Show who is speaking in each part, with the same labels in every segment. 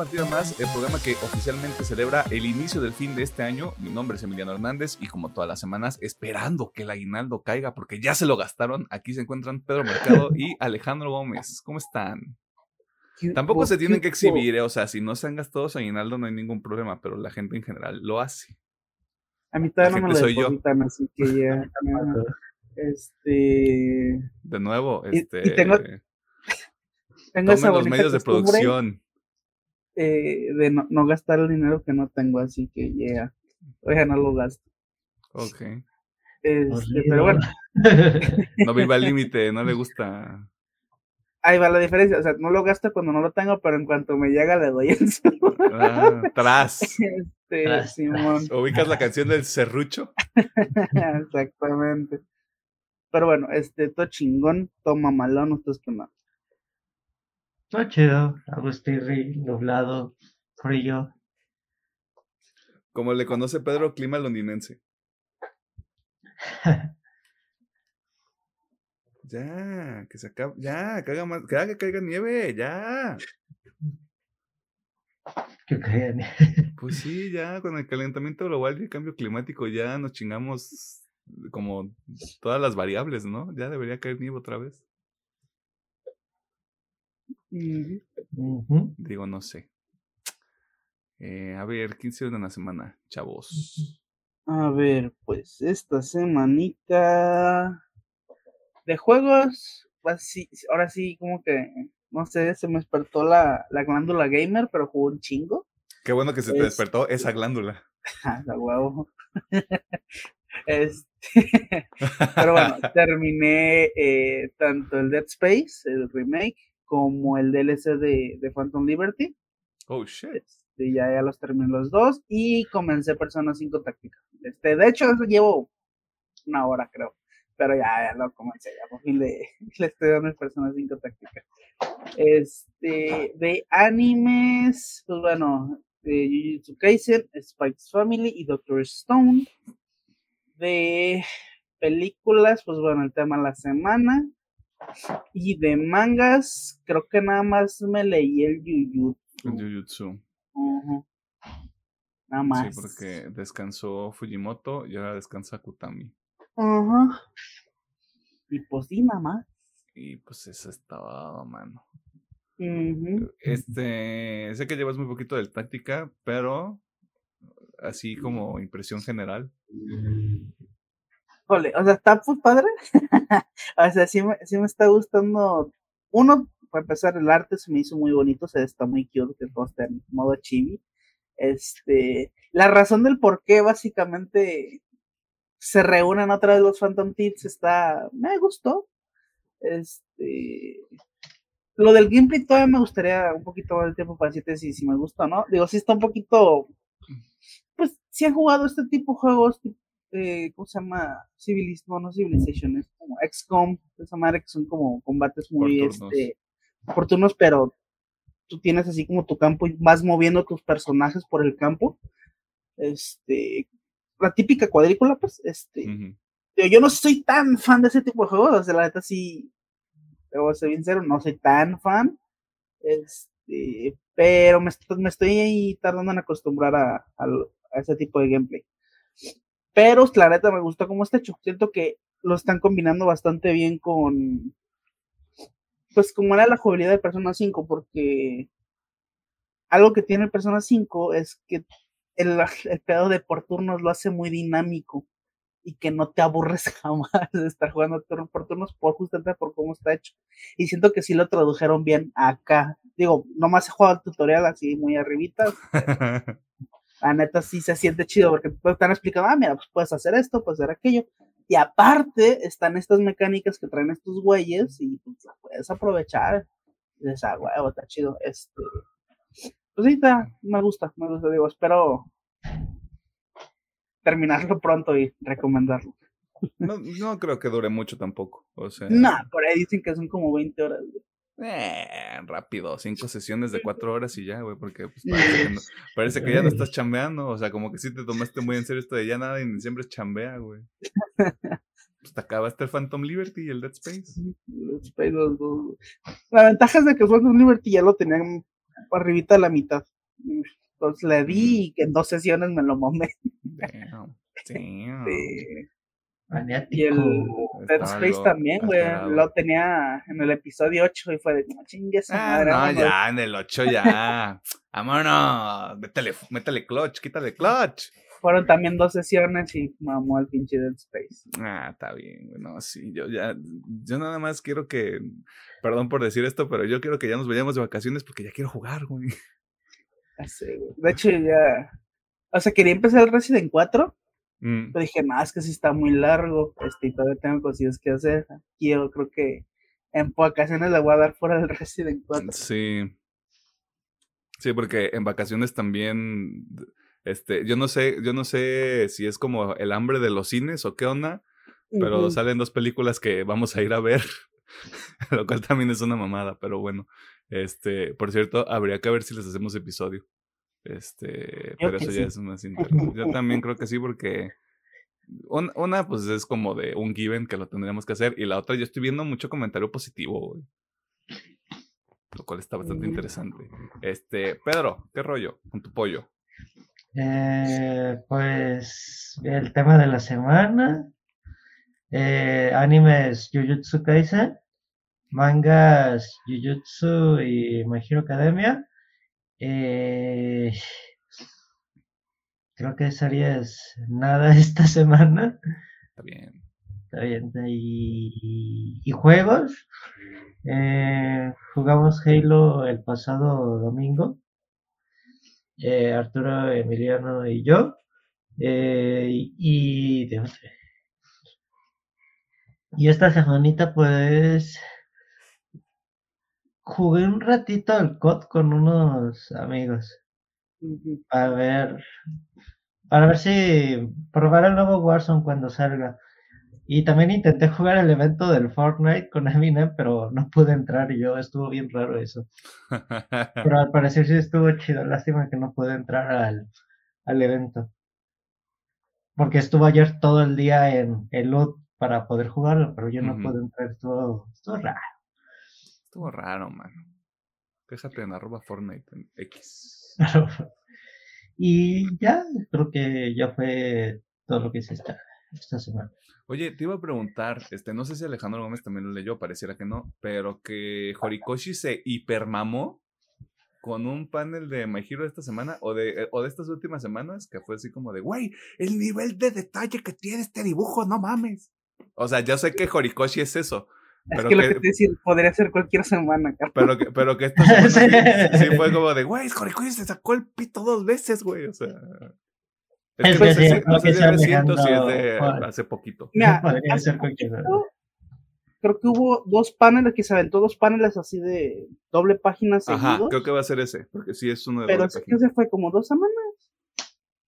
Speaker 1: partida más, el programa que oficialmente celebra el inicio del fin de este año. Mi nombre es Emiliano Hernández y como todas las semanas, esperando que el aguinaldo caiga porque ya se lo gastaron, aquí se encuentran Pedro Mercado y Alejandro Gómez. ¿Cómo están? Tampoco se tienen que exhibir, eh, o sea, si no se han gastado su aguinaldo no hay ningún problema, pero la gente en general lo hace.
Speaker 2: A mí todavía no me lo depositan, así que ya... este...
Speaker 1: De nuevo, este... Y, tengo, tengo los medios de producción.
Speaker 2: Eh, de no, gastar el dinero que no tengo, así que ya, oiga, no lo gasto.
Speaker 1: Ok.
Speaker 2: Este, pero bueno.
Speaker 1: no viva al límite, no le gusta.
Speaker 2: Ahí va la diferencia, o sea, no lo gasto cuando no lo tengo, pero en cuanto me llega le doy el
Speaker 1: ah, tras.
Speaker 2: Este, Simón.
Speaker 1: ¿Ubicas la canción del serrucho?
Speaker 2: Exactamente. Pero bueno, este, todo chingón, toma malón, ustedes que más.
Speaker 3: No chido, Agustirri, nublado, frío.
Speaker 1: Como le conoce Pedro, clima londinense. ya, que se acabe, ya, que haga más, que haga que caiga nieve, ya.
Speaker 3: Que caiga
Speaker 1: nieve. Pues sí, ya, con el calentamiento global y el cambio climático ya nos chingamos como todas las variables, ¿no? Ya debería caer nieve otra vez. Digo, no sé. Eh, a ver, ¿quién se de la semana, chavos?
Speaker 2: A ver, pues esta semanita de juegos, pues ahora sí, como que, no sé, se me despertó la, la glándula gamer, pero jugó un chingo.
Speaker 1: Qué bueno que se te despertó esa glándula.
Speaker 2: la huevo. este, pero bueno, terminé eh, tanto el Dead Space, el remake, como el DLC de, de Phantom Liberty.
Speaker 1: Oh shit.
Speaker 2: Este, ya, ya los terminé los dos y comencé Persona 5 Táctica. Este, de hecho, llevo una hora, creo. Pero ya, ya lo comencé, ya por fin le, le estoy dando el Persona 5 Táctica. Este, de animes, pues bueno, de Jujutsu Kaisen, Spike's Family y Doctor Stone. De películas, pues bueno, el tema de la semana. Y de mangas, creo que nada más me leí el Jujutsu.
Speaker 1: El Jujutsu.
Speaker 2: Nada más.
Speaker 1: Sí, porque descansó Fujimoto y ahora descansa Kutami.
Speaker 2: Ajá. Y pues sí, mamá.
Speaker 1: Y pues eso estaba, mano. Este, sé que llevas muy poquito del táctica, pero así como impresión general
Speaker 2: o sea, está pues padre. o sea, sí me, sí me está gustando. Uno, para empezar, el arte se me hizo muy bonito, o sea, está muy cute que todo está en modo chibi. Este, la razón del por qué básicamente se reúnen otra vez los Phantom Thieves está, me gustó. Este, lo del gameplay todavía me gustaría un poquito más de tiempo para decirte si, si me gusta o no. Digo, sí está un poquito, pues, si han jugado este tipo de juegos, eh, ¿cómo se llama? Civilismo, no Civilization, es como XCOM, esa madre que son como combates muy este, oportunos, pero tú tienes así como tu campo y vas moviendo tus personajes por el campo. Este, la típica cuadrícula, pues, este. Yo no soy tan fan de ese tipo de juegos, o sea, la neta sí, debo ser sincero, no soy tan fan. Este, pero me, me estoy tardando en acostumbrar a, a ese tipo de gameplay. Pero la neta me gusta cómo está hecho. Siento que lo están combinando bastante bien con. Pues como era la jugabilidad de Persona 5, porque algo que tiene Persona 5 es que el, el pedo de por turnos lo hace muy dinámico y que no te aburres jamás de estar jugando por turnos por justamente por cómo está hecho. Y siento que sí lo tradujeron bien acá. Digo, nomás he jugado el tutorial así muy arribita. la neta sí se siente chido porque te están explicando, ah, mira, pues puedes hacer esto, puedes hacer aquello. Y aparte están estas mecánicas que traen estos güeyes y pues la puedes aprovechar. Y dices, ah, huevo, está chido. Este, pues sí, está, me gusta, me gusta, digo, espero terminarlo pronto y recomendarlo.
Speaker 1: No, no creo que dure mucho tampoco, o sea.
Speaker 2: No, por ahí dicen que son como 20 horas.
Speaker 1: Eh, rápido, cinco sesiones de cuatro horas y ya, güey, porque pues, parece, que ya no estás chambeando, o sea, como que sí te tomaste muy en serio esto de ya nada y en diciembre chambea, güey. Pues te acabaste el Phantom Liberty y el Dead Space.
Speaker 2: La ventaja es de que el Phantom Liberty ya lo tenían arribita de la mitad. Entonces le di y que en dos sesiones me lo momé.
Speaker 1: Damn, damn.
Speaker 2: Sí. Y el Dead Space
Speaker 1: lo-
Speaker 2: también, güey. Lo tenía en el episodio 8 y fue de, "No, chingue esa
Speaker 1: Ah,
Speaker 2: madre.
Speaker 1: no,
Speaker 2: vámonos".
Speaker 1: ya, en el 8 ya. Vámonos. Métele, métele clutch, quítale clutch.
Speaker 2: Fueron también dos sesiones y mamó el pinche Dead Space.
Speaker 1: Ah, está bien, güey. No, sí, yo ya, yo nada más quiero que, perdón por decir esto, pero yo quiero que ya nos vayamos de vacaciones porque ya quiero jugar, güey.
Speaker 2: Ya sé, güey. De hecho, ya. O sea, quería empezar el Resident 4,
Speaker 1: Mm,
Speaker 2: pero dije, es que sí está muy largo. Este, y todavía tengo cosillas que hacer. Y yo creo que en vacaciones le voy a dar fuera del Resident 4.
Speaker 1: Sí. Sí, porque en vacaciones también, este, yo no sé, yo no sé si es como el hambre de los cines o qué onda, pero salen dos películas que vamos a ir a ver, lo cual también es una mamada, pero bueno, este, por cierto, habría que ver si les hacemos episodio. Este, pero eso ya es más interno. Yo también creo que sí, porque un- una, pues es como de un given que lo tendríamos que hacer, y la otra, yo estoy viendo mucho comentario positivo, güey. Lo cual está bastante interesante. Este, Pedro, ¿qué rollo con tu pollo?
Speaker 3: Eh, pues el tema de la semana. eh, animes Jujutsu Kaisen. Mangas Jujutsu y My Hero Academia. Eh, creo que series nada esta semana.
Speaker 1: Está bien.
Speaker 3: Está bien. Y, y juegos. Eh, jugamos Halo el pasado domingo. Eh, Arturo, Emiliano y yo. Y, de. Y esta semanita pues jugué un ratito al COD con unos amigos para ver para ver si probar el nuevo Warzone cuando salga. Y también intenté jugar el evento del Fortnite con Eminem, pero no pude entrar yo, estuvo bien raro eso. Pero al parecer sí estuvo chido, lástima que no pude entrar al, al evento. Porque estuvo ayer todo el día en el loot para poder jugarlo, pero yo no pude entrar, estuvo, estuvo raro.
Speaker 1: Estuvo raro, mano. Déjate en arroba Fortnite en X.
Speaker 3: y ya, creo que ya fue todo lo que hice esta, esta semana.
Speaker 1: Oye, te iba a preguntar, este, no sé si Alejandro Gómez también lo leyó, pareciera que no, pero que Horikoshi se hipermamó con un panel de My Hero esta semana o de, o de estas últimas semanas, que fue así como de, güey, el nivel de detalle que tiene este dibujo, no mames. O sea, ya sé que Horikoshi es eso,
Speaker 2: Es
Speaker 1: pero
Speaker 2: que lo
Speaker 1: que,
Speaker 2: te decía, podría ser cualquier semana, Carlos.
Speaker 1: pero que, pero que esta semana sí,
Speaker 3: Sí.
Speaker 1: sí fue como de, güey, Horikoshi se sacó el pito dos veces, güey, o sea.
Speaker 3: Es
Speaker 1: Es
Speaker 3: que
Speaker 1: que no sé no sé si es reciente o si es
Speaker 3: Alejandro,
Speaker 1: de hace poquito.
Speaker 2: Mira,
Speaker 3: Podría
Speaker 2: hace
Speaker 3: ser cualquier
Speaker 2: poquito, creo que hubo dos paneles que se aventó dos paneles así de doble página
Speaker 1: Ajá,
Speaker 2: seguidos.
Speaker 1: creo que va a ser ese, porque sí es uno de
Speaker 2: pero sí que se fue como dos semanas.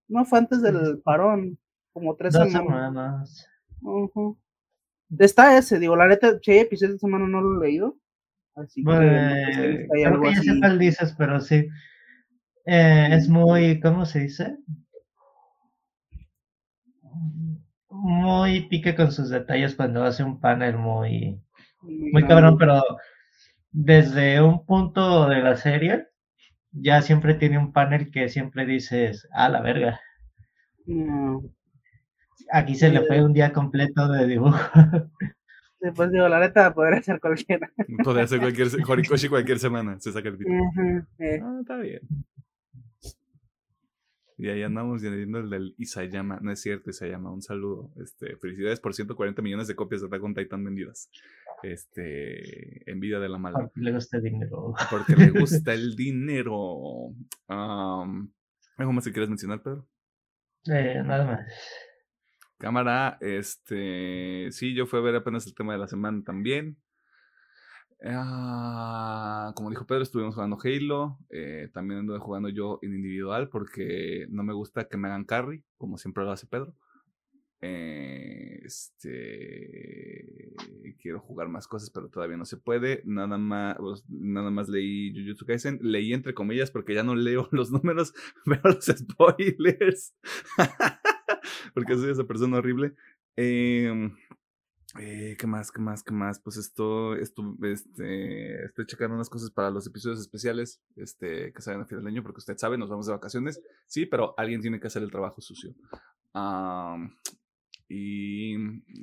Speaker 2: No fue antes del parón, como tres
Speaker 3: Dos
Speaker 2: semanas. Está ese, digo, la neta, che, episodio de semana no lo he leído. Así que no sé si
Speaker 3: Pues,
Speaker 2: hay
Speaker 3: creo
Speaker 2: algo
Speaker 3: que ya sé cuál dices, pero sí. Eh, es muy, ¿cómo se dice? Muy pique con sus detalles cuando hace un panel muy, muy cabrón, pero desde un punto de la serie, ya siempre tiene un panel que siempre dices, a la verga.
Speaker 2: No.
Speaker 3: Aquí se le fue un día completo de dibujo.
Speaker 2: Sí, pues digo, la neta podría ser cualquiera.
Speaker 1: Podría ser cualquier, Horikoshi cualquier semana, se saca el
Speaker 2: eh.
Speaker 1: Ah, está bien. Y ahí andamos leyendo el del Isayama. No es cierto, Isayama. Un saludo. Este, felicidades por 140 millones de copias de Attack on Titan vendidas. Este, envidia de la mala.
Speaker 3: Porque le gusta el dinero.
Speaker 1: Porque le gusta el dinero. ¿Algo más que quieres mencionar, Pedro?
Speaker 3: Eh, nada más.
Speaker 1: Cámara, este, sí, yo fui a ver apenas el tema de la semana también. Ah, como dijo Pedro, estuvimos jugando Halo. eh, también anduve jugando yo en individual porque no me gusta que me hagan carry, como siempre lo hace Pedro. Eh, este, quiero jugar más cosas, pero todavía no se puede. Nada más, pues, nada más leí Jujutsu Kaisen. Leí entre comillas porque ya no leo los números, veo los spoilers. porque soy esa persona horrible. Em, Eh, ¿Qué más? ¿Qué más? ¿Qué más? Pues esto, esto, este, estoy checando unas cosas para los episodios especiales, este, que salen a final del año, porque usted sabe, nos vamos de vacaciones, sí, pero alguien tiene que hacer el trabajo sucio. y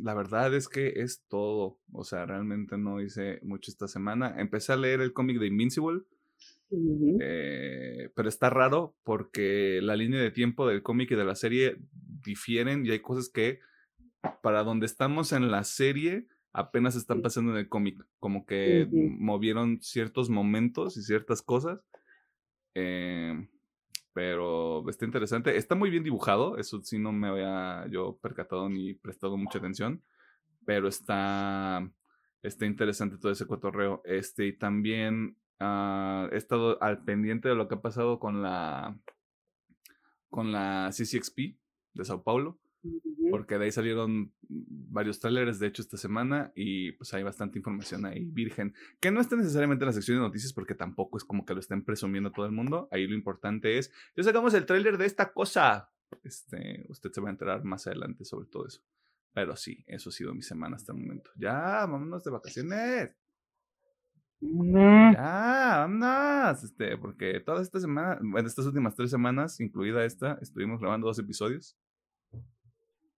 Speaker 1: la verdad es que es todo, o sea, realmente no hice mucho esta semana. Empecé a leer el cómic de Invincible, eh, pero está raro porque la línea de tiempo del cómic y de la serie difieren y hay cosas que para donde estamos en la serie apenas están pasando en el cómic, como que movieron ciertos momentos y ciertas cosas. Eh, pero está interesante. Está muy bien dibujado, eso sí no me había yo percatado ni prestado mucha atención, pero está, está interesante todo ese cotorreo. Este, y también uh, he estado al pendiente de lo que ha pasado con la con la CCXP de Sao Paulo porque de ahí salieron varios trailers, de hecho, esta semana, y pues hay bastante información ahí virgen, que no está necesariamente en la sección de noticias, porque tampoco es como que lo estén presumiendo todo el mundo. Ahí lo importante es, ya sacamos el trailer de esta cosa. Este, usted se va a enterar más adelante sobre todo eso. Pero sí, eso ha sido mi semana hasta el momento. Ya, vámonos de vacaciones. Ya, vámonos. Este, porque toda esta semana, bueno, estas últimas tres semanas, incluida esta, estuvimos grabando dos episodios.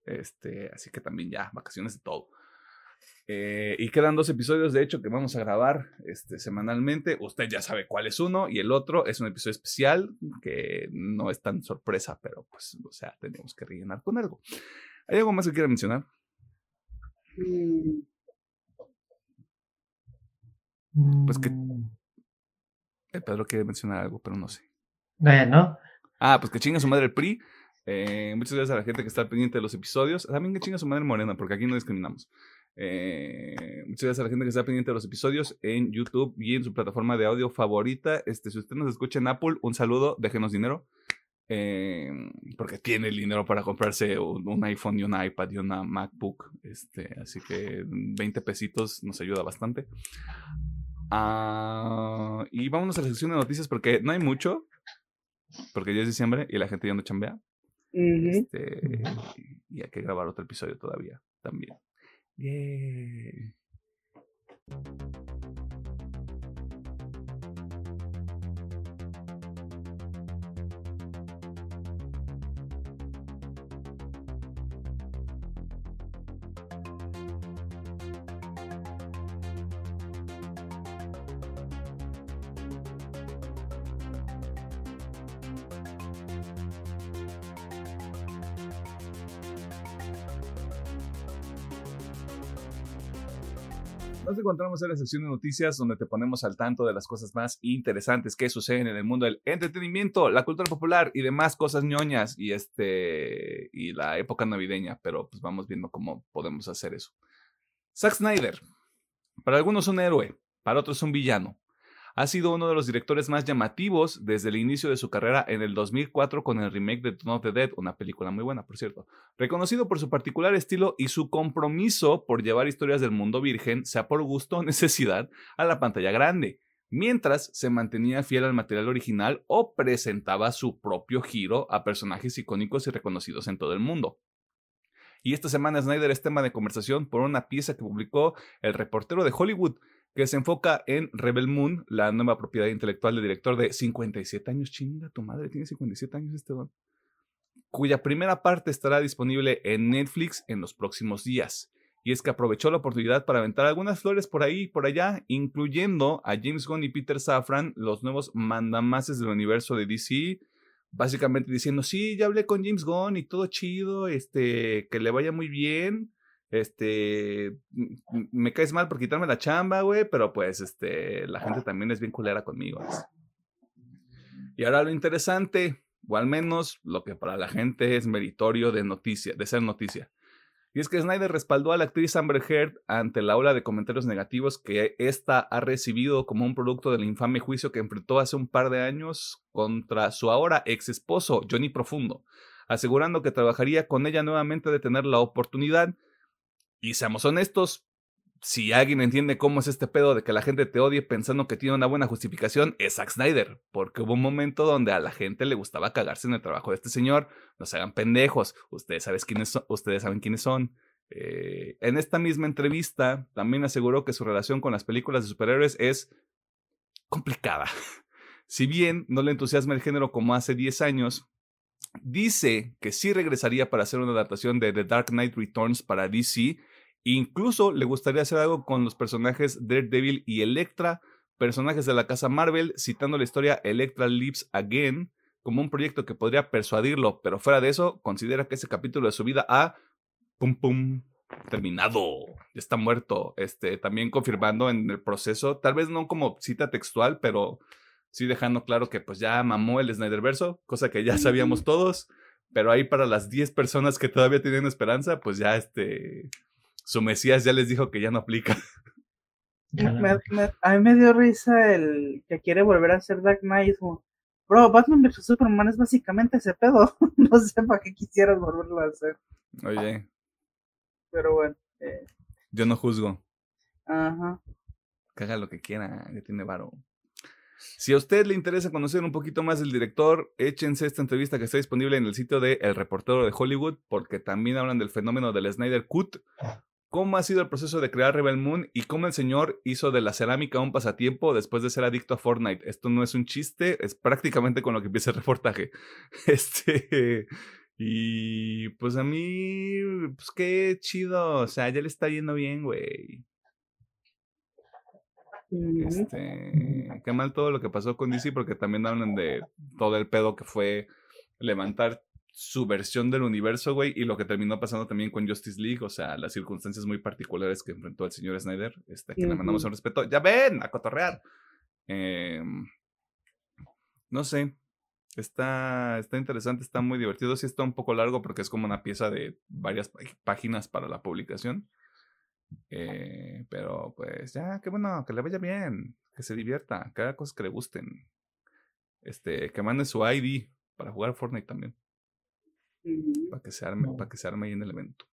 Speaker 1: Este, así que también ya, vacaciones de todo. Eh, y quedan dos episodios, de hecho, que vamos a grabar este, semanalmente. Usted ya sabe cuál es uno y el otro es un episodio especial que no es tan sorpresa, pero pues, o sea, tenemos que rellenar con algo. ¿Hay algo más que quiera mencionar? Pues que mm. el Pedro quiere mencionar algo, pero no sé.
Speaker 3: ¿no?
Speaker 1: Ah, pues que chinga su madre el PRI. Eh, muchas gracias a la gente que está pendiente de los episodios. También que chinga su madre morena, porque aquí no discriminamos. Eh, muchas gracias a la gente que está pendiente de los episodios en YouTube y en su plataforma de audio favorita. Este, si usted nos escucha en Apple, un saludo, déjenos dinero. Eh, porque tiene el dinero para comprarse un, iPhone y un iPad y una MacBook. Este, así que 20 pesitos nos ayuda bastante. Ah, y vámonos a la sección de noticias porque no hay mucho. Porque ya es diciembre y la gente ya no chambea. Este, y hay que grabar otro episodio todavía también. Nos encontramos en la sección de noticias donde te ponemos al tanto de las cosas más interesantes que suceden en el mundo del entretenimiento, la cultura popular y demás cosas ñoñas y este y la época navideña, pero pues vamos viendo cómo podemos hacer eso. Zack Snyder, para algunos un héroe, para otros un villano, ha sido uno de los directores más llamativos desde el inicio de su carrera en el 2004 con el remake de Dawn of the Dead, una película muy buena, por cierto. Reconocido por su particular estilo y su compromiso por llevar historias del mundo virgen, sea por gusto o necesidad, a la pantalla grande, mientras se mantenía fiel al material original o presentaba su propio giro a personajes icónicos y reconocidos en todo el mundo. Y esta semana Snyder es tema de conversación por una pieza que publicó el reportero de Hollywood, que se enfoca en Rebel Moon, la nueva propiedad intelectual del director de 57 años. Chinga, tu madre tiene 57 años este don. Cuya primera parte estará disponible en Netflix en los próximos días. Y es que aprovechó la oportunidad para aventar algunas flores por ahí y por allá, incluyendo a James Gunn y Peter Safran, los nuevos mandamases del universo de DC, básicamente diciendo, sí, ya hablé con James Gunn y todo chido, este, que le vaya muy bien, este, me caes mal por quitarme la chamba, güey, pero pues, este, la gente también es bien culera conmigo. Y ahora lo interesante, o al menos lo que para la gente es meritorio de noticia, de ser noticia. Y es que Snyder respaldó a la actriz Amber Heard ante la ola de comentarios negativos que ésta ha recibido como un producto del infame juicio que enfrentó hace un par de años contra su ahora ex esposo, Johnny Profundo, asegurando que trabajaría con ella nuevamente de tener la oportunidad y seamos honestos, si alguien entiende cómo es este pedo de que la gente te odie pensando que tiene una buena justificación, es Zack Snyder, porque hubo un momento donde a la gente le gustaba cagarse en el trabajo de este señor, no se hagan pendejos, ustedes, saben quiénes son, ustedes saben quiénes son, Eh, en esta misma entrevista también aseguró que su relación con las películas de superhéroes es complicada. Si bien no le entusiasma el género como hace 10 años, dice que sí regresaría para hacer una adaptación de The Dark Knight Returns para DC. Incluso le gustaría hacer algo con los personajes Daredevil y Elektra, personajes de la casa Marvel, citando la historia Electra Lives Again como un proyecto que podría persuadirlo, pero fuera de eso, considera que ese capítulo de su vida ha pum pum terminado, está muerto, este también confirmando en el proceso, tal vez no como cita textual, pero sí dejando claro que pues ya mamó el Snyderverso, cosa que ya sabíamos todos, pero ahí para las 10 personas que todavía tienen esperanza, pues ya este, su Mesías ya les dijo que ya no aplica.
Speaker 2: a mí me dio risa el que quiere volver a hacer Dark Knight, bro, Batman vs Superman es básicamente ese pedo, no sé para qué quisieras volverlo a hacer.
Speaker 1: Oye.
Speaker 2: Pero bueno. Eh.
Speaker 1: Yo no juzgo.
Speaker 2: Ajá.
Speaker 1: Que haga lo que quiera, ya tiene varo. Si a usted le interesa conocer un poquito más del director, échense esta entrevista que está disponible en el sitio de El Reportero de Hollywood, porque también hablan del fenómeno del Snyder Cut, cómo ha sido el proceso de crear Rebel Moon y cómo el señor hizo de la cerámica un pasatiempo después de ser adicto a Fortnite. Esto no es un chiste, es prácticamente con lo que empieza el reportaje. Este. Y pues a mí, pues qué chido, o sea, ya le está yendo bien, güey. Este, qué mal todo lo que pasó con DC porque también hablan de todo el pedo que fue levantar su versión del universo, güey, y lo que terminó pasando también con Justice League, o sea, las circunstancias muy particulares que enfrentó el señor Snyder, este, que le mandamos un respeto. Ya ven, a cotorrear. Em, no sé, está, está interesante, está muy divertido, sí está un poco largo porque es como una pieza de varias páginas para la publicación. Eh, pero pues ya, qué bueno, que le vaya bien, que se divierta, que haga cosas que le gusten. Este, que mande su ID para jugar Fortnite también. Para que se arme, para que se arme ahí en el evento.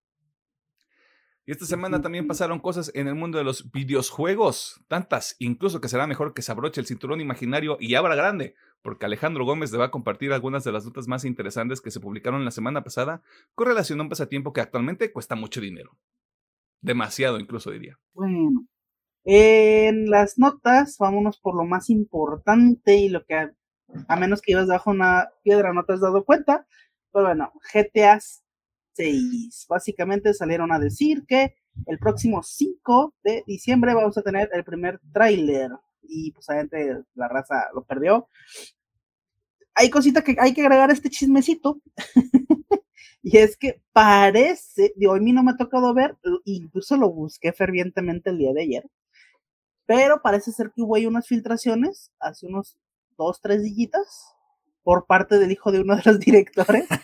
Speaker 1: Y esta semana también pasaron cosas en el mundo de los videojuegos, tantas, incluso que será mejor que se abroche el cinturón imaginario y abra grande, porque Alejandro Gómez le va a compartir algunas de las notas más interesantes que se publicaron la semana pasada con relación a un pasatiempo que actualmente cuesta mucho dinero. Demasiado, incluso diría.
Speaker 2: Bueno, en las notas, vámonos por lo más importante y lo que, a, menos que ibas bajo una piedra, no te has dado cuenta. Pero bueno, GTA 6. Básicamente salieron a decir que el próximo 5 de diciembre vamos a tener el primer tráiler. Y pues obviamente la raza lo perdió. Hay cosita que hay que agregar a este chismecito. Y es que parece, digo, a mí no me ha tocado ver, incluso lo busqué fervientemente el día de ayer, pero parece ser que hubo ahí unas filtraciones hace unos dos, tres dillitas por parte del hijo de uno de los directores.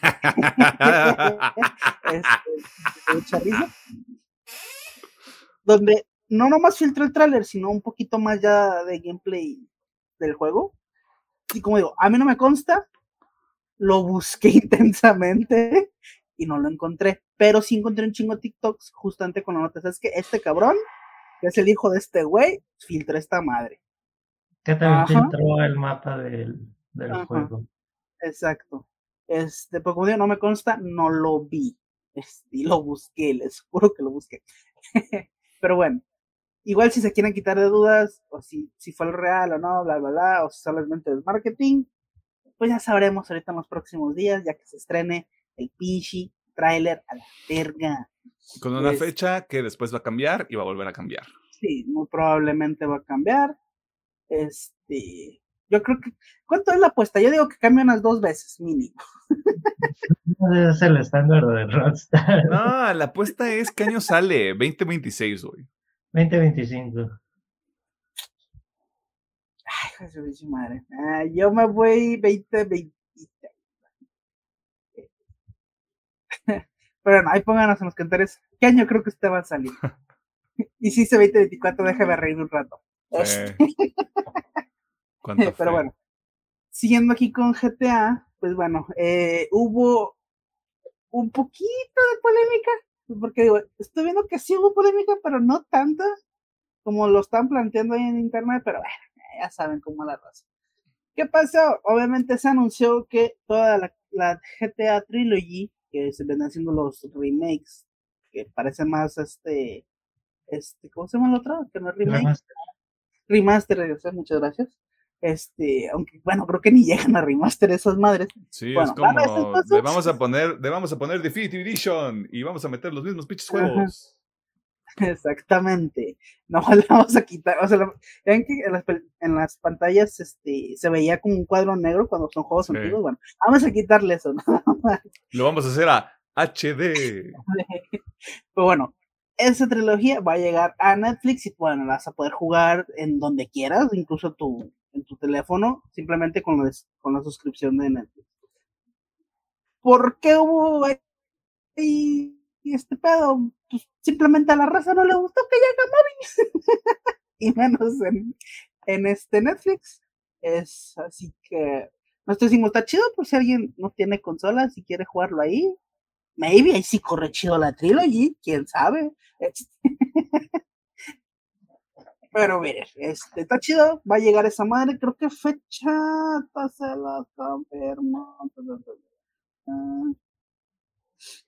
Speaker 2: este, donde no nomás filtró el tráiler, sino un poquito más ya de gameplay del juego. Y como digo, a mí no me consta, lo busqué intensamente y no lo encontré, pero sí encontré un chingo de TikToks justamente con la nota. Es que este cabrón, que es el hijo de este güey, filtró esta madre.
Speaker 3: Que también filtró el mapa del, juego.
Speaker 2: Exacto. Este, pues como digo, no me consta, no lo vi. Este, y lo busqué, les juro que lo busqué. pero bueno, igual si se quieren quitar de dudas, o si, si fue el real o no, bla, bla, bla, o si solamente es marketing, pues ya sabremos ahorita en los próximos días, ya que se estrene el pinche trailer a la verga.
Speaker 1: Con una fecha que después va a cambiar y va a volver a cambiar.
Speaker 2: Sí, muy probablemente va a cambiar. Este, yo creo que, ¿cuánto es la apuesta? Yo digo que cambia unas dos veces, mínimo.
Speaker 3: Es el estándar de Rockstar.
Speaker 1: No, la apuesta es ¿qué año sale? 2026, güey.
Speaker 3: 2025.
Speaker 2: Ay, madre. Ah, yo me voy 2026. Pero no, ahí pónganos en los comentarios qué año creo que usted va a salir. y si dice 2024, déjame reír un rato. Pero bueno, siguiendo aquí con GTA, pues bueno, eh, hubo un poquito de polémica, porque digo, estoy viendo que sí hubo polémica, pero no tanta como lo están planteando ahí en internet, pero bueno, ya saben cómo la raza. ¿Qué pasó? Obviamente se anunció que toda la, la GTA Trilogy, que se ven haciendo los remakes que parece más este, este, ¿cómo se llama el otro? Que no es remake. Remaster, remaster muchas gracias. Este, aunque bueno, creo que ni llegan a remaster esas madres.
Speaker 1: Sí, es como le vamos a poner, le vamos a poner Definitive Edition y vamos a meter los mismos pinches juegos.
Speaker 2: Exactamente. No le vamos a quitar, o sea, ven que en las, pantallas este, se veía como un cuadro negro cuando son juegos antiguos. Bueno, vamos a quitarle eso,
Speaker 1: Lo vamos a hacer a HD.
Speaker 2: Pero bueno, esa trilogía va a llegar a Netflix y bueno, la vas a poder jugar en donde quieras, incluso tu, en tu teléfono, simplemente con, con la suscripción de Netflix. ¿Por qué hubo ahí este pedo? Pues simplemente a la raza no le gustó que llegue móvil. y menos en, en este Netflix. Es así que nosotros decimos, está chido por si alguien no tiene consola, si quiere jugarlo ahí. Maybe ahí sí corre chido la trilogy, quién sabe. Pero mire, este, está chido, va a llegar esa madre, creo que fecha se la confirmo.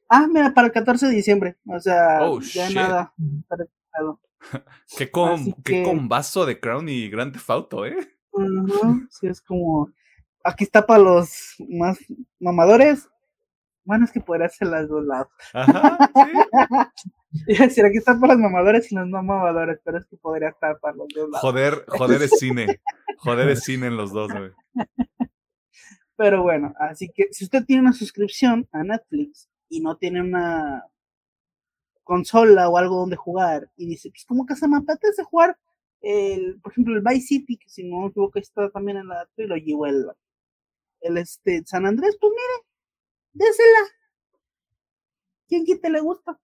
Speaker 2: Ah, mira, para el 14 de diciembre, o sea, oh, ya nada.
Speaker 1: qué, con, qué combazo de Crown y Grand Theft Auto, ¿eh?
Speaker 2: sí, es como, aquí está para los más mamadores, bueno, es que podría ser las dos lados. Ajá, sí. decir, aquí están para los mamadores y los no mamadores, pero es que podría estar para los dos lados.
Speaker 1: Joder, joder es cine. Joder es cine en los dos, güey.
Speaker 2: Pero bueno, así que si usted tiene una suscripción a Netflix y no tiene una consola o algo donde jugar y dice, pues como que se me apetece jugar, el, por ejemplo, el Vice City, que si no me equivoco está también en la trilogía, o el, el este, San Andrés, pues mire, désela. ¿Quién quite le gusta?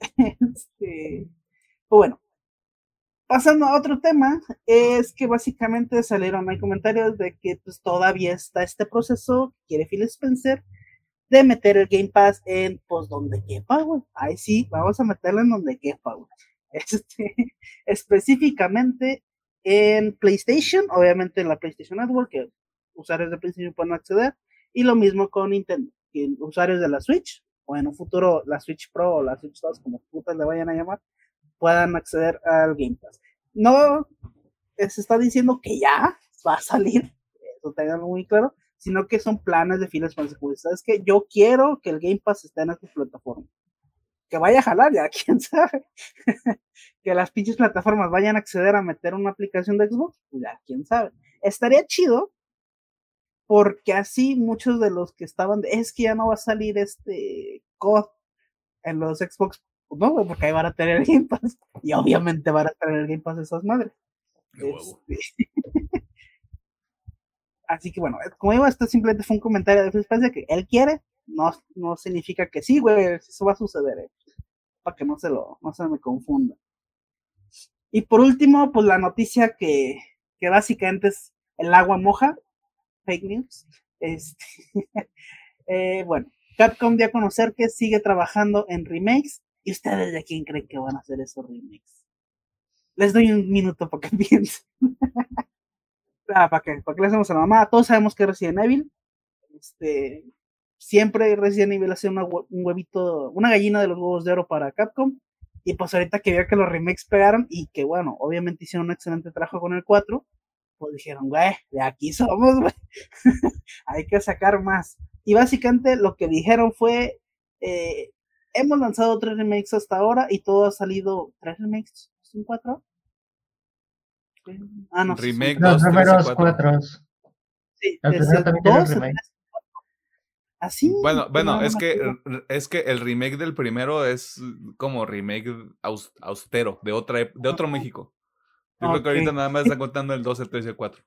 Speaker 2: este, pues bueno, pasando a otro tema, es que básicamente salieron, hay comentarios de que pues todavía está este proceso, quiere Phil Spencer, de meter el Game Pass en pues donde quepa, güey. Ahí sí, vamos a meterlo en donde quepa, güey. Este, específicamente en PlayStation, obviamente en la PlayStation Network, que usuarios de PlayStation pueden acceder, y lo mismo con Nintendo que usuarios de la Switch, o en un futuro la Switch Pro o la Switch 2, como putas le vayan a llamar, puedan acceder al Game Pass. No se está diciendo que ya va a salir, eso tenganlo muy claro, sino que son planes de fines para Es que yo quiero que el Game Pass esté en esta plataforma. Que vaya a jalar ya, quién sabe. que las pinches plataformas vayan a acceder a meter una aplicación de Xbox, pues ya, quién sabe. Estaría chido porque así muchos de los que estaban, es que ya no va a salir este COD en los Xbox, pues no, porque ahí van a tener el Game Pass, y obviamente van a tener el Game Pass esas madres. Este, así que bueno, como digo, esto simplemente fue un comentario de de que él quiere, no, no significa que sí, güey, eso va a suceder, eh, para que no se lo, no se me confunda. Y por último, pues la noticia que, que básicamente es el agua moja, fake news. Este, eh, bueno, Capcom dio a conocer que sigue trabajando en remakes. ¿Y ustedes de quién creen que van a hacer esos remakes? Les doy un minuto para que piensen. ah, ¿para qué? ¿Para qué le hacemos a la mamá? Todos sabemos que Resident Evil. Este, siempre Resident Evil hace un huevito, una gallina de los huevos de oro para Capcom. Y pues ahorita que vio que los remakes pegaron y que bueno, obviamente hicieron un excelente trabajo con el 4, pues dijeron, güey, de aquí somos, güey. Hay que sacar más. Y básicamente lo que dijeron fue, eh, hemos lanzado tres remakes hasta ahora y todo ha salido, ¿tres remakes? ¿Son cuatro?
Speaker 3: Ah, no. Remake Los primeros cuatro.
Speaker 2: Sí, dos, Así.
Speaker 1: Bueno, bueno, es que es que el remake del primero es como remake austero de otra de otro México. Yo creo que ahorita nada más está contando el 2, el 3 y el 4.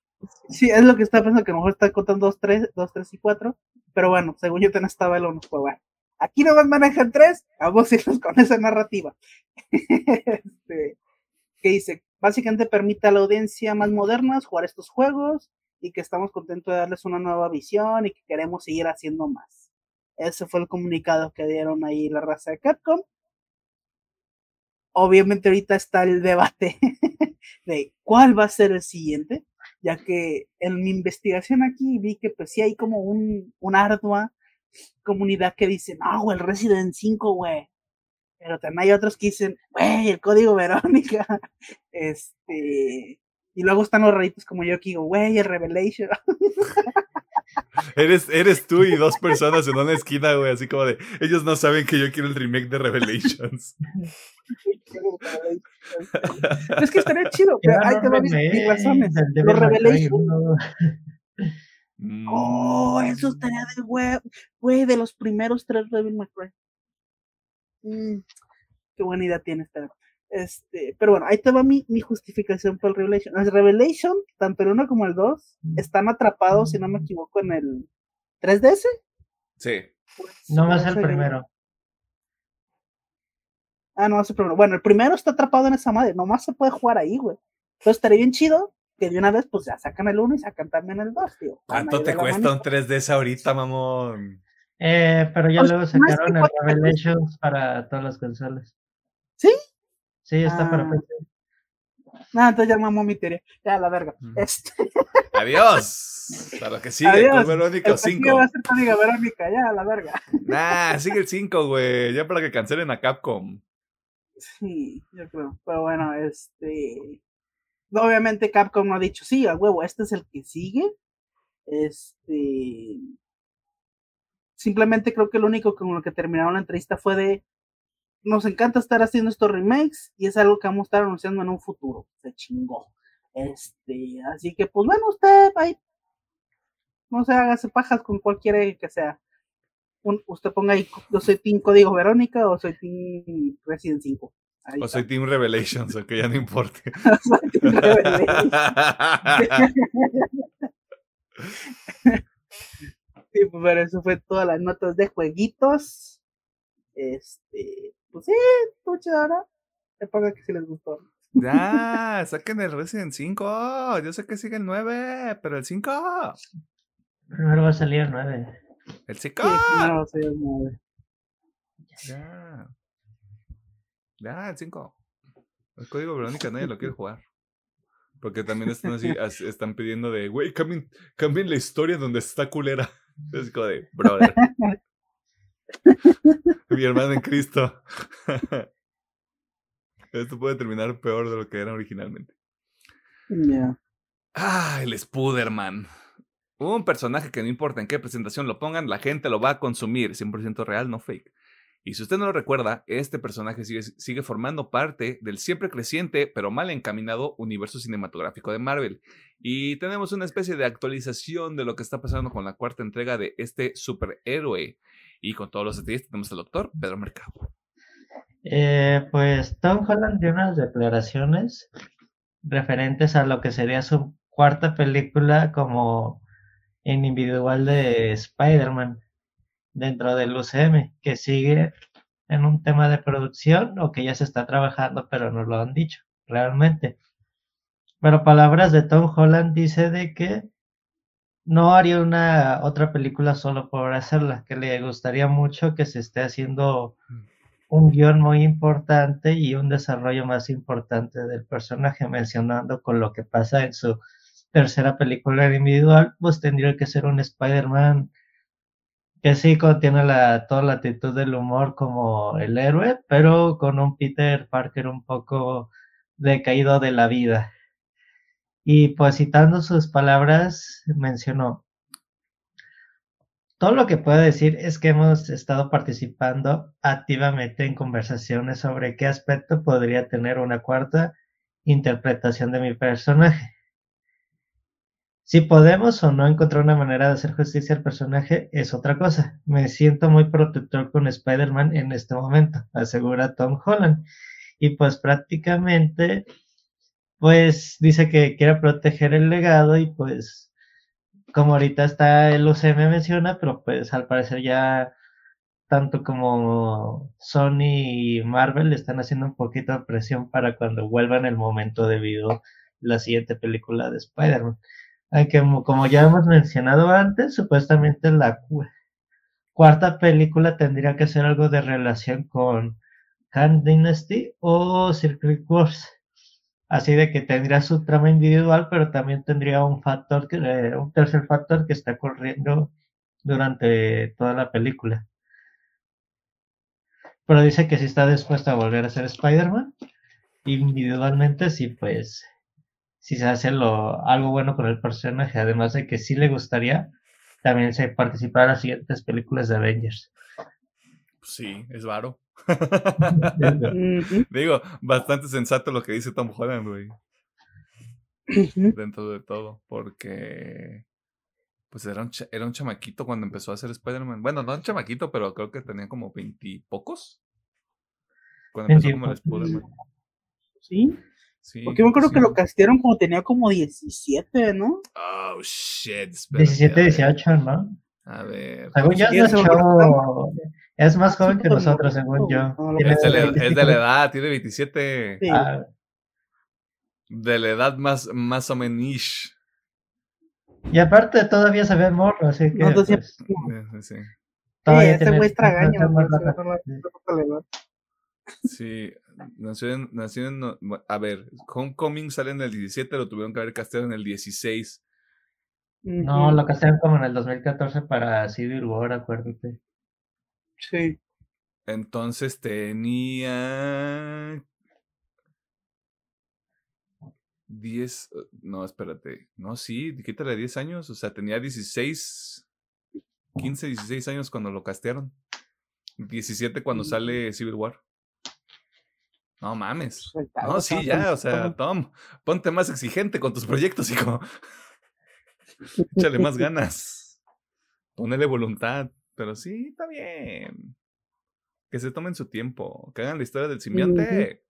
Speaker 2: Sí, es lo que está pensando, que a lo mejor está contando 2, 3, 2, 3 y 4. Pero bueno, según yo tenés estaba el 1, pues bueno. Aquí nomás manejan 3, vamos a irnos con esa narrativa. este, que dice, básicamente permite a la audiencia más moderna jugar estos juegos y que estamos contentos de darles una nueva visión y que queremos seguir haciendo más. Ese fue el comunicado que dieron ahí la raza de Capcom. Obviamente ahorita está el debate de cuál va a ser el siguiente, ya que en mi investigación aquí vi que pues sí hay como un, una ardua comunidad que dice, no, el Resident 5, güey, Pero también hay otros que dicen, güey, el código Verónica. Este. Y luego están los raritos como yo que digo, güey, el Revelation.
Speaker 1: Eres, eres tú y dos personas en una esquina, güey, así como de, ellos no saben que yo quiero el remake de Revelations.
Speaker 2: Es que estaría chido, pero hay que ver mis razones. Los Revelations. Oh, eso estaría de web, güey, de los primeros tres Devil May Cry. Mm, qué buena idea tienes, pero. Este, pero bueno, ahí te va mi, mi justificación por el Revelation. El Revelation, tanto el 1 como el 2, están atrapados, si no me equivoco, en el 3DS.
Speaker 1: Sí.
Speaker 3: Pues, no más el primero.
Speaker 2: Ah, no, es el primero. Bueno, el primero está atrapado en esa madre, nomás se puede jugar ahí, güey. Entonces estaría bien chido que de una vez, pues ya sacan el 1 y sacan también el 2, tío.
Speaker 1: ¿Cuánto te cuesta un 3DS ahorita, mamón?
Speaker 3: Eh, pero ya luego sacaron el Revelations para todas las consolas.
Speaker 2: ¿Sí?
Speaker 3: Sí, está para
Speaker 2: Ah.
Speaker 3: PC.
Speaker 2: No, entonces ya mamó mi teoría. Ya, la verga.
Speaker 1: Mm.
Speaker 2: Este,
Speaker 1: Adiós. A lo que sigue,
Speaker 2: Adiós.
Speaker 1: con Verónica
Speaker 2: el partido
Speaker 1: 5.
Speaker 2: va a ser Verónica, ya, la verga.
Speaker 1: Nah, sigue el 5, güey. Ya para que cancelen a Capcom.
Speaker 2: Sí, yo creo. Pero bueno, este. Obviamente Capcom no ha dicho, sí, a huevo, este es el que sigue. Este. Simplemente creo que lo único con lo que terminaron la entrevista fue de. Nos encanta estar haciendo estos remakes y es algo que vamos a estar anunciando en un futuro. Se chingó. Este, así que, pues bueno, usted ahí. No se hágase pajas con cualquiera que sea. Un- usted ponga ahí, yo soy Team Código Verónica o soy Team Resident 5. Ahí
Speaker 1: O
Speaker 2: está.
Speaker 1: soy Team Revelations, aunque ya no importe.
Speaker 2: Soy Team Revelation. Sí, pues pero eso fue todas las notas de jueguitos. Este, pues sí, chido ahora. Se ponga que si les gustó.
Speaker 1: ya, saquen el Resident 5. Yo sé que sigue el 9, pero el 5.
Speaker 3: Primero va a salir el 9.
Speaker 1: El 5.
Speaker 2: Sí, mueve.
Speaker 1: Ya. Ya, el 5. El código Verónica nadie lo quiere jugar. Porque también están así, as- están pidiendo de, güey, cambien, cambien la historia donde está culera. Es como de, brother. Mi hermano en Cristo. Esto puede terminar peor de lo que era originalmente.
Speaker 2: Ya.
Speaker 1: Ah, el Spooderman. Un personaje que no importa en qué presentación lo pongan, la gente lo va a consumir. 100% real, no fake. Y si usted no lo recuerda, este personaje sigue, sigue formando parte del siempre creciente, pero mal encaminado universo cinematográfico de Marvel. Y tenemos una especie de actualización de lo que está pasando con la cuarta entrega de este superhéroe. Y con todos los detalles tenemos al doctor Pedro Mercado.
Speaker 3: Eh, pues Tom Holland dio unas declaraciones referentes a lo que sería su cuarta película como individual de Spider-Man dentro del UCM, que sigue en un tema de producción o que ya se está trabajando, pero no lo han dicho realmente. Pero palabras de Tom Holland dice de que no haría una otra película solo por hacerla, que le gustaría mucho que se esté haciendo un guion muy importante y un desarrollo más importante del personaje, mencionando con lo que pasa en su tercera película individual, pues tendría que ser un Spider-Man que sí contiene la, toda la actitud del humor como el héroe, pero con un Peter Parker un poco decaído de la vida. Y pues citando sus palabras, mencionó, todo lo que puedo decir es que hemos estado participando activamente en conversaciones sobre qué aspecto podría tener una cuarta interpretación de mi personaje. Si podemos o no encontrar una manera de hacer justicia al personaje es otra cosa. Me siento muy protector con Spider-Man en este momento, asegura Tom Holland. Y pues prácticamente, pues dice que quiere proteger el legado y pues como ahorita está el UCM menciona, pero pues al parecer ya tanto como Sony y Marvel están haciendo un poquito de presión para cuando vuelvan el momento debido la siguiente película de Spider-Man. Aunque como, ya hemos mencionado antes, supuestamente la cu- cuarta película tendría que ser algo de relación con Han Dynasty o Secret Wars. Así de que tendría su trama individual, pero también tendría un factor, que, eh, un tercer factor que está corriendo durante toda la película. pero dice que sí está dispuesto a volver a ser Spider-Man. Individualmente, sí, pues, si se hace lo, algo bueno con el personaje, además de que sí le gustaría también se participar en las siguientes películas de Avengers.
Speaker 1: Sí, es varo. Digo, bastante sensato lo que dice Tom Holland, güey. Dentro de todo, porque pues era un, era un chamaquito cuando empezó a hacer Spider-Man. Bueno, no un chamaquito, pero creo que tenía como veintipocos. Cuando empezó como el Spider-Man.
Speaker 2: ¿Sí? Sí. Porque me acuerdo que lo castearon como tenía como 17, ¿no?
Speaker 1: Oh, shit.
Speaker 3: 17, 18, ¿no?
Speaker 1: A ver.
Speaker 3: Según yo, es, es más joven que nosotros, según yo.
Speaker 1: Es de, la, es de la edad, tiene 27. Sí. Ah. De la edad más, más o menos.
Speaker 3: Y aparte todavía se ve morro, así que. No, pues, sí,
Speaker 2: sí. este güey es tragaño.
Speaker 1: Sí, nació en, nació en, a ver, Homecoming sale en el 17, lo tuvieron que haber casteado en el 16.
Speaker 3: No, lo castearon como en el 2014 para Civil War, acuérdate.
Speaker 2: Sí.
Speaker 1: Entonces tenía 10, no, espérate, no, sí, quítale 10 años, o sea, tenía 16, 15, 16 años cuando lo castearon. 17 cuando sale Civil War. No mames. Pues, no, sí, ya, o sea, Tom, ponte más exigente con tus proyectos, hijo. Échale más ganas. Ponele voluntad. Pero sí, está bien. Que se tomen su tiempo. Que hagan la historia del simbionte.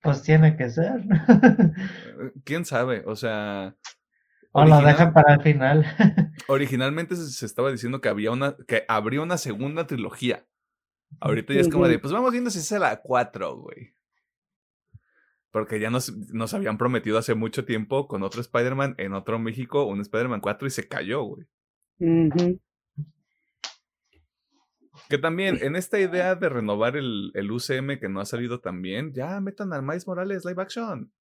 Speaker 3: Pues tiene que ser.
Speaker 1: Eh, ¿Quién sabe? O sea.
Speaker 3: O lo dejan para el final.
Speaker 1: originalmente se, estaba diciendo que había una. que habría una segunda trilogía. Ahorita ya es como de, pues vamos viendo si es la 4, güey. Porque ya nos, nos habían prometido hace mucho tiempo con otro Spider-Man en otro México, un Spider-Man 4 y se cayó, güey. Que también, en esta idea de renovar el, el, UCM que no ha salido tan bien, ya metan al Miles Morales live action.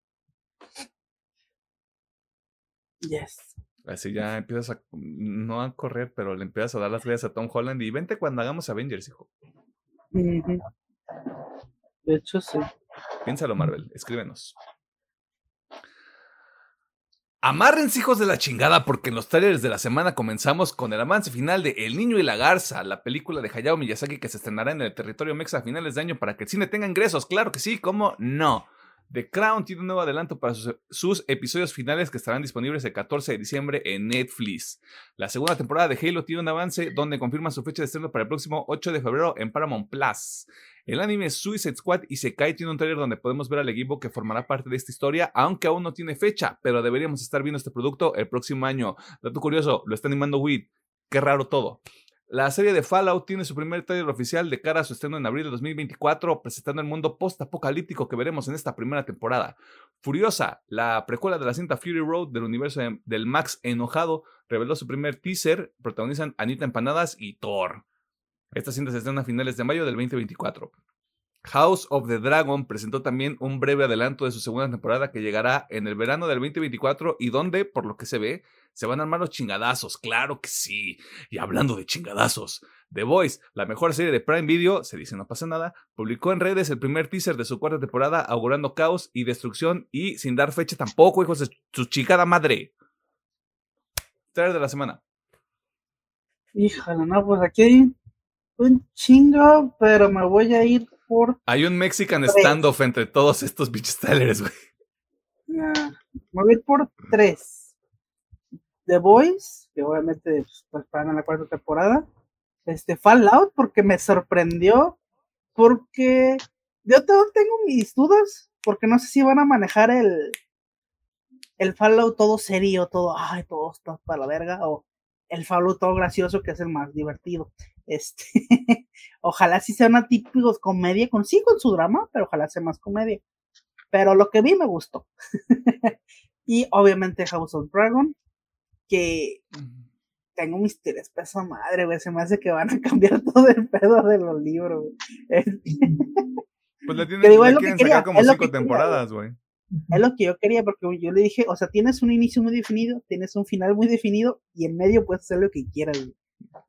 Speaker 2: Yes.
Speaker 1: Así ya empiezas a, no a correr, pero le empiezas a dar las gracias a Tom Holland y vente cuando hagamos Avengers, hijo.
Speaker 2: De hecho, sí.
Speaker 1: Piénsalo, Marvel, escríbenos. Amárrense, hijos de la chingada, porque en los trailers de la semana comenzamos con el avance final de El Niño y la Garza, la película de Hayao Miyazaki que se estrenará en el territorio mexa a finales de año para que el cine tenga ingresos. Claro que sí, ¿cómo no? The Crown tiene un nuevo adelanto para sus, episodios finales que estarán disponibles el 14 de diciembre en Netflix. La segunda temporada de Halo tiene un avance donde confirma su fecha de estreno para el próximo 8 de febrero en Paramount Plus. El anime Suicide Squad y Sekai tiene un trailer donde podemos ver al equipo que formará parte de esta historia, aunque aún no tiene fecha, pero deberíamos estar viendo este producto el próximo año. Dato curioso, lo está animando Weed. Qué raro todo. La serie de Fallout tiene su primer trailer oficial de cara a su estreno en abril de 2024, presentando el mundo post-apocalíptico que veremos en esta primera temporada. Furiosa, la precuela de la cinta Fury Road del universo del Max enojado, reveló su primer teaser, protagonizan Anita Empanadas y Thor. Esta cinta se estrena a finales de mayo del 2024. House of the Dragon presentó también un breve adelanto de su segunda temporada que llegará en el verano del 2024 y donde, por lo que se ve, se van a armar los chingadazos, claro que sí. Y hablando de chingadazos, The Voice, la mejor serie de Prime Video, se dice no pasa nada, publicó en redes el primer teaser de su cuarta temporada augurando caos y destrucción y sin dar fecha tampoco, hijos de su chicada madre. Trailer de la semana.
Speaker 2: Híjole, no, pues aquí hay un chingo, pero me voy a ir
Speaker 1: hay un Mexican standoff entre todos estos bitch güey.
Speaker 2: me voy a ir por tres. The Boys, que obviamente pues, en la cuarta temporada. Este Fallout, porque me sorprendió. Porque yo tengo mis dudas, porque no sé si van a manejar el, el Fallout todo serio, todo, ay, todo está para la verga, o el Fallout todo gracioso, que es el más divertido. Este, ojalá sí sea una típica comedia, con sí con su drama, pero ojalá sea más comedia. Pero lo que vi me gustó. y obviamente House of Dragon, que tengo mis tres pesos madre, güey. Se me hace que van a cambiar todo el pedo de los libros,
Speaker 1: Pues le, tienen, que sacar como cinco temporadas, güey.
Speaker 2: Es lo que yo quería, porque yo le dije, o sea, tienes un inicio muy definido, tienes un final muy definido, y en medio puedes hacer lo que quieras, güey.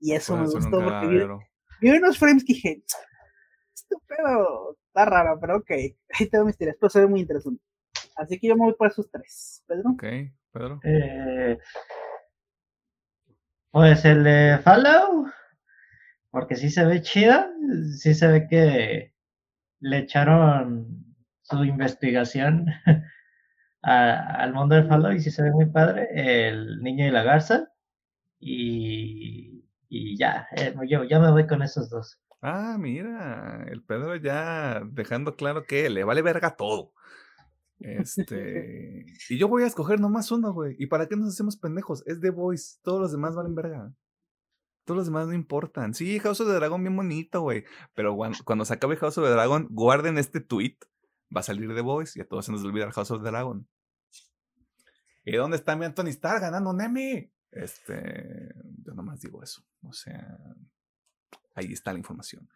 Speaker 2: Y eso me gustó porque vi, unos frames que dije, este pedo está raro, pero ok. Ahí tengo mis tiras, pero se ve muy interesante. Así que yo me voy por esos tres. Pedro.
Speaker 1: Ok, Pedro.
Speaker 3: Eh, pues el de Fallout, porque sí se ve chida, sí se ve que le echaron su investigación al mundo del Fallout y sí se ve muy padre, el niño y la garza, y, y ya, eh, yo ya me voy con esos dos.
Speaker 1: Ah, mira, el Pedro ya dejando claro que le vale verga todo. Este. y yo voy a escoger nomás uno, güey. ¿Y para qué nos hacemos pendejos? Es The Voice. Todos los demás valen verga. Todos los demás no importan. Sí, House of the Dragon bien bonito, güey. Pero cuando, se acabe House of the Dragon, guarden este tweet. Va a salir The Voice y a todos se nos olvida House of the Dragon. ¿Y dónde está mi Anthony Starr ganando Nemi? Este. Yo nomás digo eso. O sea. Ahí está la información.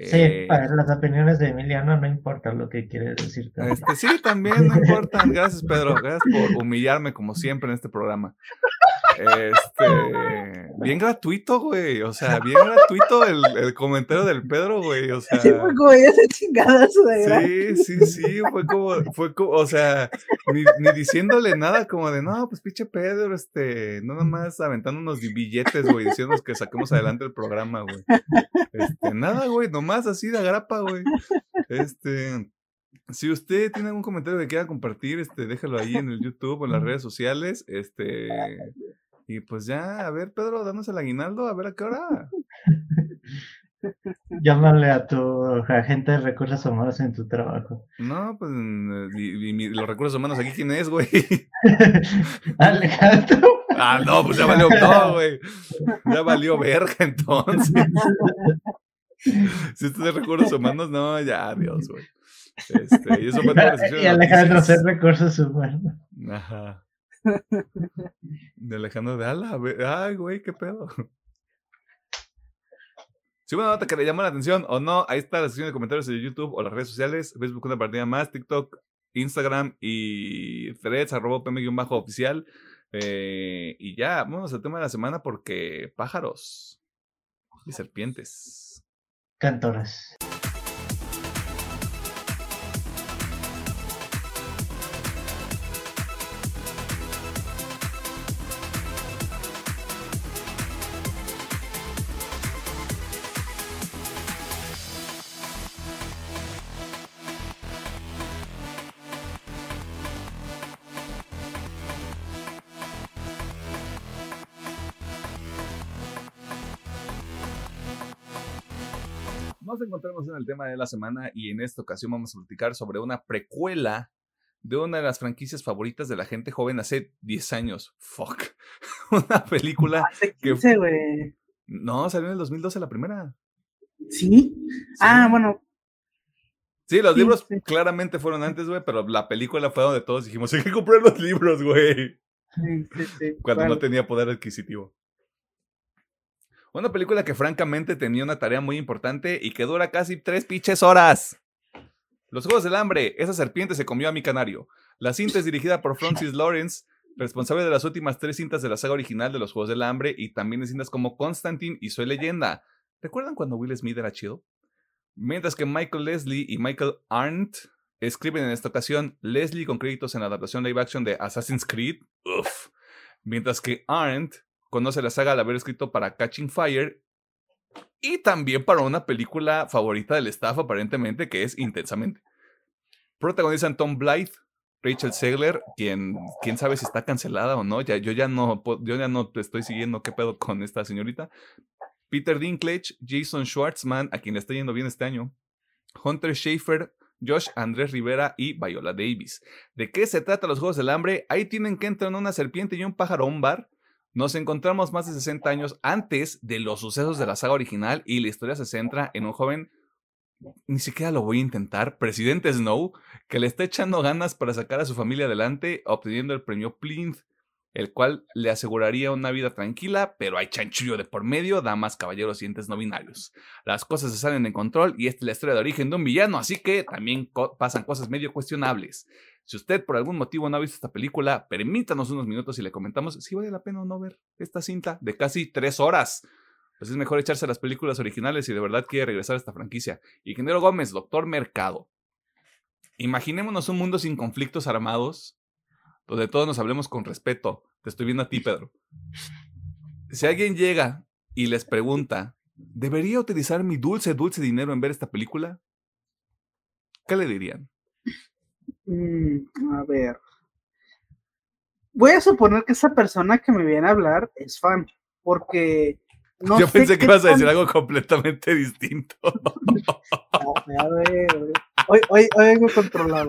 Speaker 3: Sí, eh, para las opiniones de Emiliano no importa lo que quiere decir.
Speaker 1: Este, sí, también no importan. Gracias, Pedro. Gracias por humillarme como siempre en este programa. Este, bien gratuito, güey. O sea, bien gratuito el, el comentario del Pedro, güey. O sea,
Speaker 2: sí, fue como ese chingadazo
Speaker 1: de Sí, sí, sí. Fue como, fue como, o sea, ni, ni, diciéndole nada como de, no, pues pinche Pedro, este, no nomás aventando unos billetes, güey, diciéndonos que saquemos adelante el programa, güey. Este, nada, güey, nomás así de agrapa, güey. Este. Si usted tiene algún comentario que quiera compartir, este, déjalo ahí en el YouTube o en las redes sociales. Este, y pues ya, a ver, Pedro, danos el aguinaldo, a ver a qué hora.
Speaker 3: Llámale a tu agente de recursos humanos en tu trabajo.
Speaker 1: No, pues, y, los recursos humanos aquí, ¿quién es, güey?
Speaker 3: Alejandro.
Speaker 1: Ah, no, pues ya valió, no, güey. Ya valió verga, entonces. si esto es de recursos humanos, no, ya, adiós, güey. Este, y eso fue
Speaker 3: y Alejandro, ser recursos humanos.
Speaker 1: Ajá. De Alejandro de Ala, ay, güey, qué pedo. Si una nota que le llamó la atención o no, ahí está la sección de comentarios de YouTube o las redes sociales, Facebook una partida más, TikTok, Instagram y threads, arroba bajo oficial eh, y ya, vamos al tema de la semana porque pájaros y serpientes.
Speaker 3: Cantores.
Speaker 1: Encontramos en el tema de la semana y en esta ocasión vamos a platicar sobre una precuela de una de las franquicias favoritas de la gente joven hace 10 años. Fuck. una película
Speaker 2: hace 15, que...
Speaker 1: No, salió en el 2012 la primera.
Speaker 2: ¿Sí? Ah, bueno.
Speaker 1: Sí, los libros claramente fueron antes, güey, pero la película fue donde todos dijimos, hay que comprar los libros, güey.
Speaker 2: Sí, sí, sí.
Speaker 1: Cuando no tenía poder adquisitivo. Una película que francamente tenía una tarea muy importante y que dura casi tres pinches horas. Los Juegos del Hambre, esa serpiente se comió a mi canario. La cinta es dirigida por Francis Lawrence, responsable de las últimas tres cintas de la saga original de los Juegos del Hambre y también de cintas como Constantine y Soy Leyenda. ¿Recuerdan cuando Will Smith era chido? Mientras que Michael Leslie y Michael Arndt escriben en esta ocasión, Leslie con créditos en la adaptación live action de Assassin's Creed, uff. Mientras que Arndt conoce la saga al haber escrito para Catching Fire y también para una película favorita del staff aparentemente que es Intensamente. Protagonizan Tom Blythe, Rachel Segler, quien quién sabe si está cancelada o no, ya, yo ya no yo ya no estoy siguiendo qué pedo con esta señorita. Peter Dinklage, Jason Schwartzman, a quien le está yendo bien este año. Hunter Schaefer, Josh Andrés Rivera y Viola Davis. ¿De qué se trata los Juegos del Hambre? Ahí tienen que entrar una serpiente y un pájaro a un bar nos encontramos más de 60 años antes de los sucesos de la saga original y la historia se centra en un joven, ni siquiera lo voy a intentar, presidente Snow, que le está echando ganas para sacar a su familia adelante, obteniendo el premio Plinth, el cual le aseguraría una vida tranquila, pero hay chanchullo de por medio, damas, caballeros y entes no binarios. Las cosas se salen de control y esta es la historia de origen de un villano, así que también pasan cosas medio cuestionables. Si usted por algún motivo no ha visto esta película, permítanos unos minutos y le comentamos si vale la pena o no ver esta cinta de casi tres horas. pues es mejor echarse las películas originales y de verdad quiere regresar a esta franquicia. Ingeniero Gómez, doctor Mercado. Imaginémonos un mundo sin conflictos armados, donde todos nos hablemos con respeto. Te estoy viendo a ti, Pedro. Si alguien llega y les pregunta, ¿debería utilizar mi dulce, dulce dinero en ver esta película? ¿Qué le dirían?
Speaker 2: Mm, a ver. Voy a suponer que esa persona que me viene a hablar es fan, porque no
Speaker 1: Yo
Speaker 2: sé
Speaker 1: pensé que ibas a decir algo completamente distinto.
Speaker 2: A ver, a ver. Hoy, hoy, hoy vengo controlado.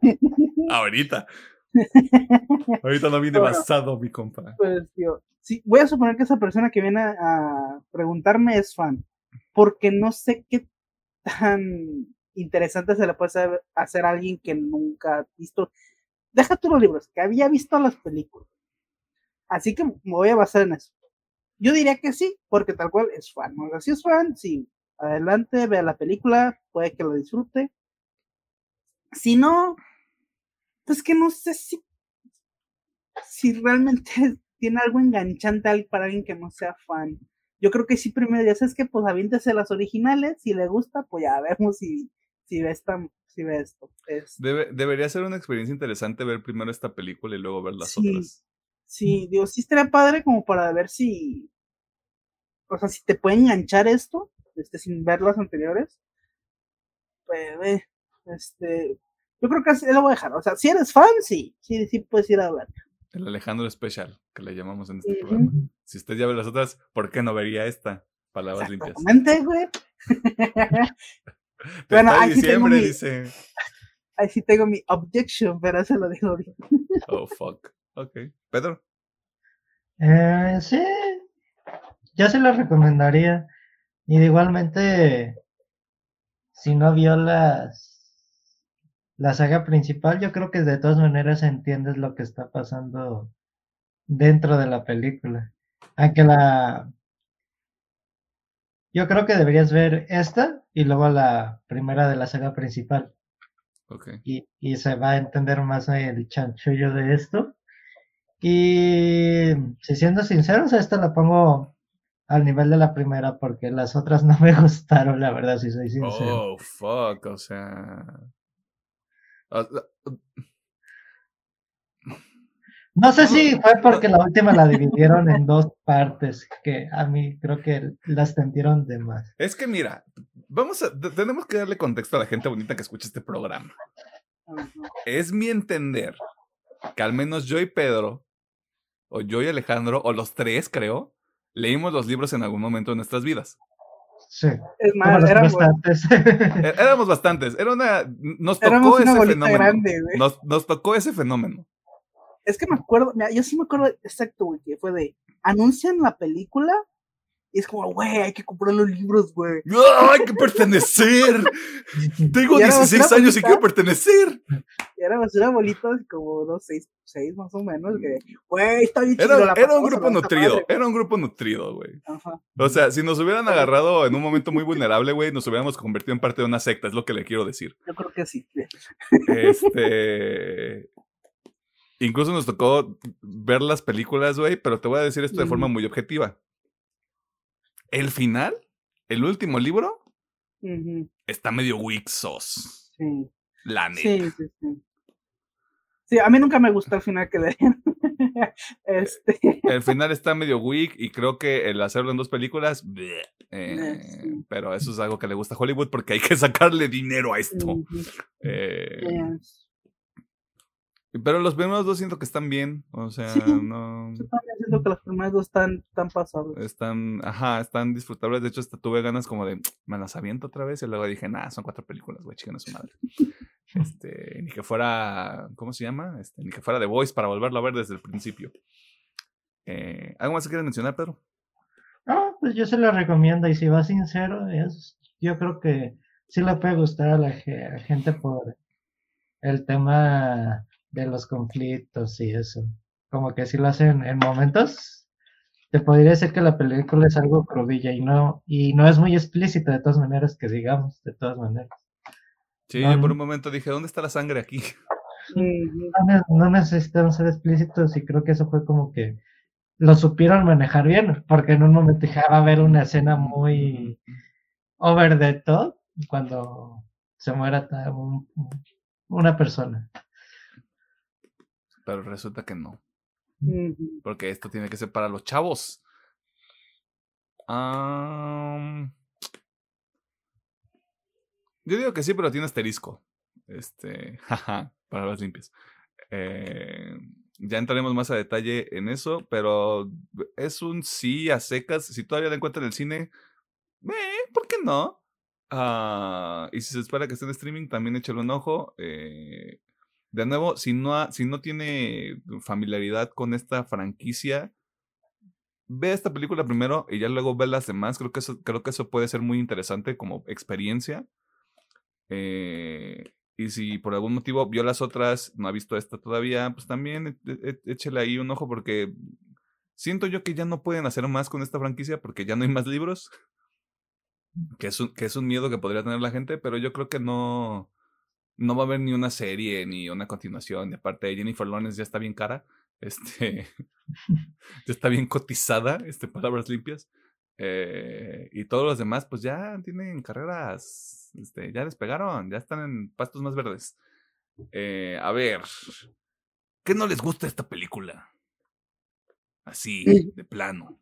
Speaker 2: pues.
Speaker 1: Ahorita. Ahorita no viene
Speaker 2: Bueno.
Speaker 1: basado, mi compa.
Speaker 2: Pues, tío, sí, voy a suponer que esa persona que viene a, a preguntarme es fan, porque no sé qué tan interesante se le puede hacer, hacer a alguien que nunca ha visto. Deja tú los libros, que había visto las películas. Así que me voy a basar en eso. Yo diría que sí, porque tal cual es fan. Si es fan, sí, adelante, vea la película, puede que lo disfrute. Si no, pues que no sé si si realmente tiene algo enganchante para alguien que no sea fan. Yo creo que sí, primero ya sabes que pues aviéntese las originales, si le gusta, pues ya vemos si, si ve esta, si ve esto. Es-
Speaker 1: Debe- debería ser una experiencia interesante ver primero esta película y luego ver las
Speaker 2: Sí.
Speaker 1: otras.
Speaker 2: sí, digo, sí estaría padre como para ver si, o sea, si te puede enganchar esto, este, sin ver las anteriores. Pues, ve, este, yo creo que así lo voy a dejar. O sea, si eres fan, sí, sí, sí puedes ir a ver.
Speaker 1: El Alejandro Especial, que le llamamos en este programa. Si usted ya ve las otras, ¿por qué no vería esta? Palabras limpias.
Speaker 2: Exactamente, güey. Bueno,
Speaker 1: está
Speaker 2: aquí tengo
Speaker 1: diciembre,
Speaker 2: mi-
Speaker 1: dice.
Speaker 2: Ahí sí tengo mi objection, pero se lo digo ahorita.
Speaker 1: Oh, fuck. Ok. Pedro.
Speaker 3: Eh, sí, yo se lo recomendaría. Y de igualmente, si no vio las, la saga principal, yo creo que de todas maneras entiendes lo que está pasando dentro de la película. Aunque la... Yo creo que deberías ver esta y luego la primera de la saga principal.
Speaker 1: Ok.
Speaker 3: y, y se va a entender más el chanchullo de esto. Y si siendo sinceros, esta la pongo al nivel de la primera porque las otras no me gustaron, la verdad, si soy sincero.
Speaker 1: Oh, fuck. O sea.
Speaker 3: No sé si fue porque la última la dividieron en dos partes, que a mí creo que las tendieron de más.
Speaker 1: Es que mira, vamos a. te- Tenemos que darle contexto a la gente bonita que escucha este programa. Es mi entender que al menos yo y Pedro, o yo y Alejandro, o los tres, creo, leímos los libros en algún momento de nuestras vidas.
Speaker 3: Sí,
Speaker 2: Es más, éramos,
Speaker 3: restantes.
Speaker 1: É- Éramos bastantes. Era una. Nos tocó
Speaker 2: éramos una
Speaker 1: ese
Speaker 2: bolita
Speaker 1: fenómeno.
Speaker 2: grande,
Speaker 1: nos tocó ese fenómeno.
Speaker 2: Es que me acuerdo, yo sí me acuerdo exacto, güey, que fue de, anuncian la película y es como, güey, hay que comprar los libros, güey.
Speaker 1: ¡Ah, ¡Hay que pertenecer! Tengo
Speaker 2: Y éramos
Speaker 1: 16
Speaker 2: una
Speaker 1: años y quiero pertenecer.
Speaker 2: Y éramos una bolita como unos seis, seis más o menos, güey, está bien chido,
Speaker 1: Era,
Speaker 2: la
Speaker 1: era un grupo nutrido.
Speaker 2: madre".
Speaker 1: Era un grupo nutrido, güey.
Speaker 2: Ajá.
Speaker 1: O sea, si nos hubieran agarrado en un momento muy vulnerable, güey, nos hubiéramos convertido en parte de una secta, es lo que le quiero decir.
Speaker 2: Yo creo que sí.
Speaker 1: Este. Incluso nos tocó ver las películas, güey, pero te voy a decir esto de forma muy objetiva. El final, el último libro, está medio wixos.
Speaker 2: Sí,
Speaker 1: La neta.
Speaker 2: sí, sí, sí. Sí, a mí nunca me gustó el final que le dieron. este,
Speaker 1: El final está medio weak y creo que el hacerlo en dos películas, bleh, eh,
Speaker 2: sí.
Speaker 1: pero eso es algo que le gusta a Hollywood porque hay que sacarle dinero a esto. Eh,
Speaker 2: yes.
Speaker 1: Pero los primeros dos siento que están bien, o sea,
Speaker 2: Sí.
Speaker 1: no
Speaker 2: Yo también siento que los primeros dos están, tan pasables.
Speaker 1: están, ajá, están disfrutables. De hecho, hasta tuve ganas como de, me las aviento otra vez y luego dije, nah, son cuatro películas, güey, chiquen a su madre. Este, ni que fuera, ¿cómo se llama? Este, ni que fuera The Voice para volverlo a ver desde el principio. Eh, ¿Algo más que quieres mencionar, Pedro?
Speaker 3: No, pues yo se lo recomiendo y si va sincero, es, yo creo que sí le puede gustar a la gente por el tema de los conflictos y eso. Como que si lo hacen en momentos, te podría decir que la película es algo crudilla y no, y no es muy explícita de todas maneras que digamos, de todas maneras.
Speaker 1: Sí,
Speaker 3: No,
Speaker 1: por
Speaker 3: no.
Speaker 1: un momento dije, ¿dónde está la sangre aquí?
Speaker 3: No, no necesitan ser explícitos y creo que eso fue como que lo supieron manejar bien, porque en un momento dije, ah, va a haber una escena muy over the top cuando se muera una persona.
Speaker 1: Pero resulta que no. Porque esto tiene que ser para los chavos. Yo digo que sí, pero tiene asterisco. Este, jaja, las limpias. Eh, ya entraremos más a detalle en eso, pero es un sí a secas. Si todavía la encuentran en el cine, eh, ¿por qué no? Ah, y si se espera que esté en streaming, también échale un ojo. Eh, de nuevo, si no, si no tiene familiaridad con esta franquicia, ve esta película primero y ya luego ve las demás. Creo que eso, creo que eso puede ser muy interesante como experiencia. Eh, y si por algún motivo vio las otras, no ha visto esta todavía, pues también e, e, échele ahí un ojo porque siento yo que ya no pueden hacer más con esta franquicia porque ya no hay más libros. Que es un, que es un miedo que podría tener la gente, pero yo creo que no, no va a haber ni una serie ni una continuación. Y aparte, de Jennifer Lawrence ya está bien cara. Este, ya está bien cotizada, este, palabras limpias. Eh, y todos los demás, pues ya tienen carreras, este, ya despegaron, ya están en pastos más verdes. Eh, a ver, ¿qué no les gusta esta película? Así, de plano.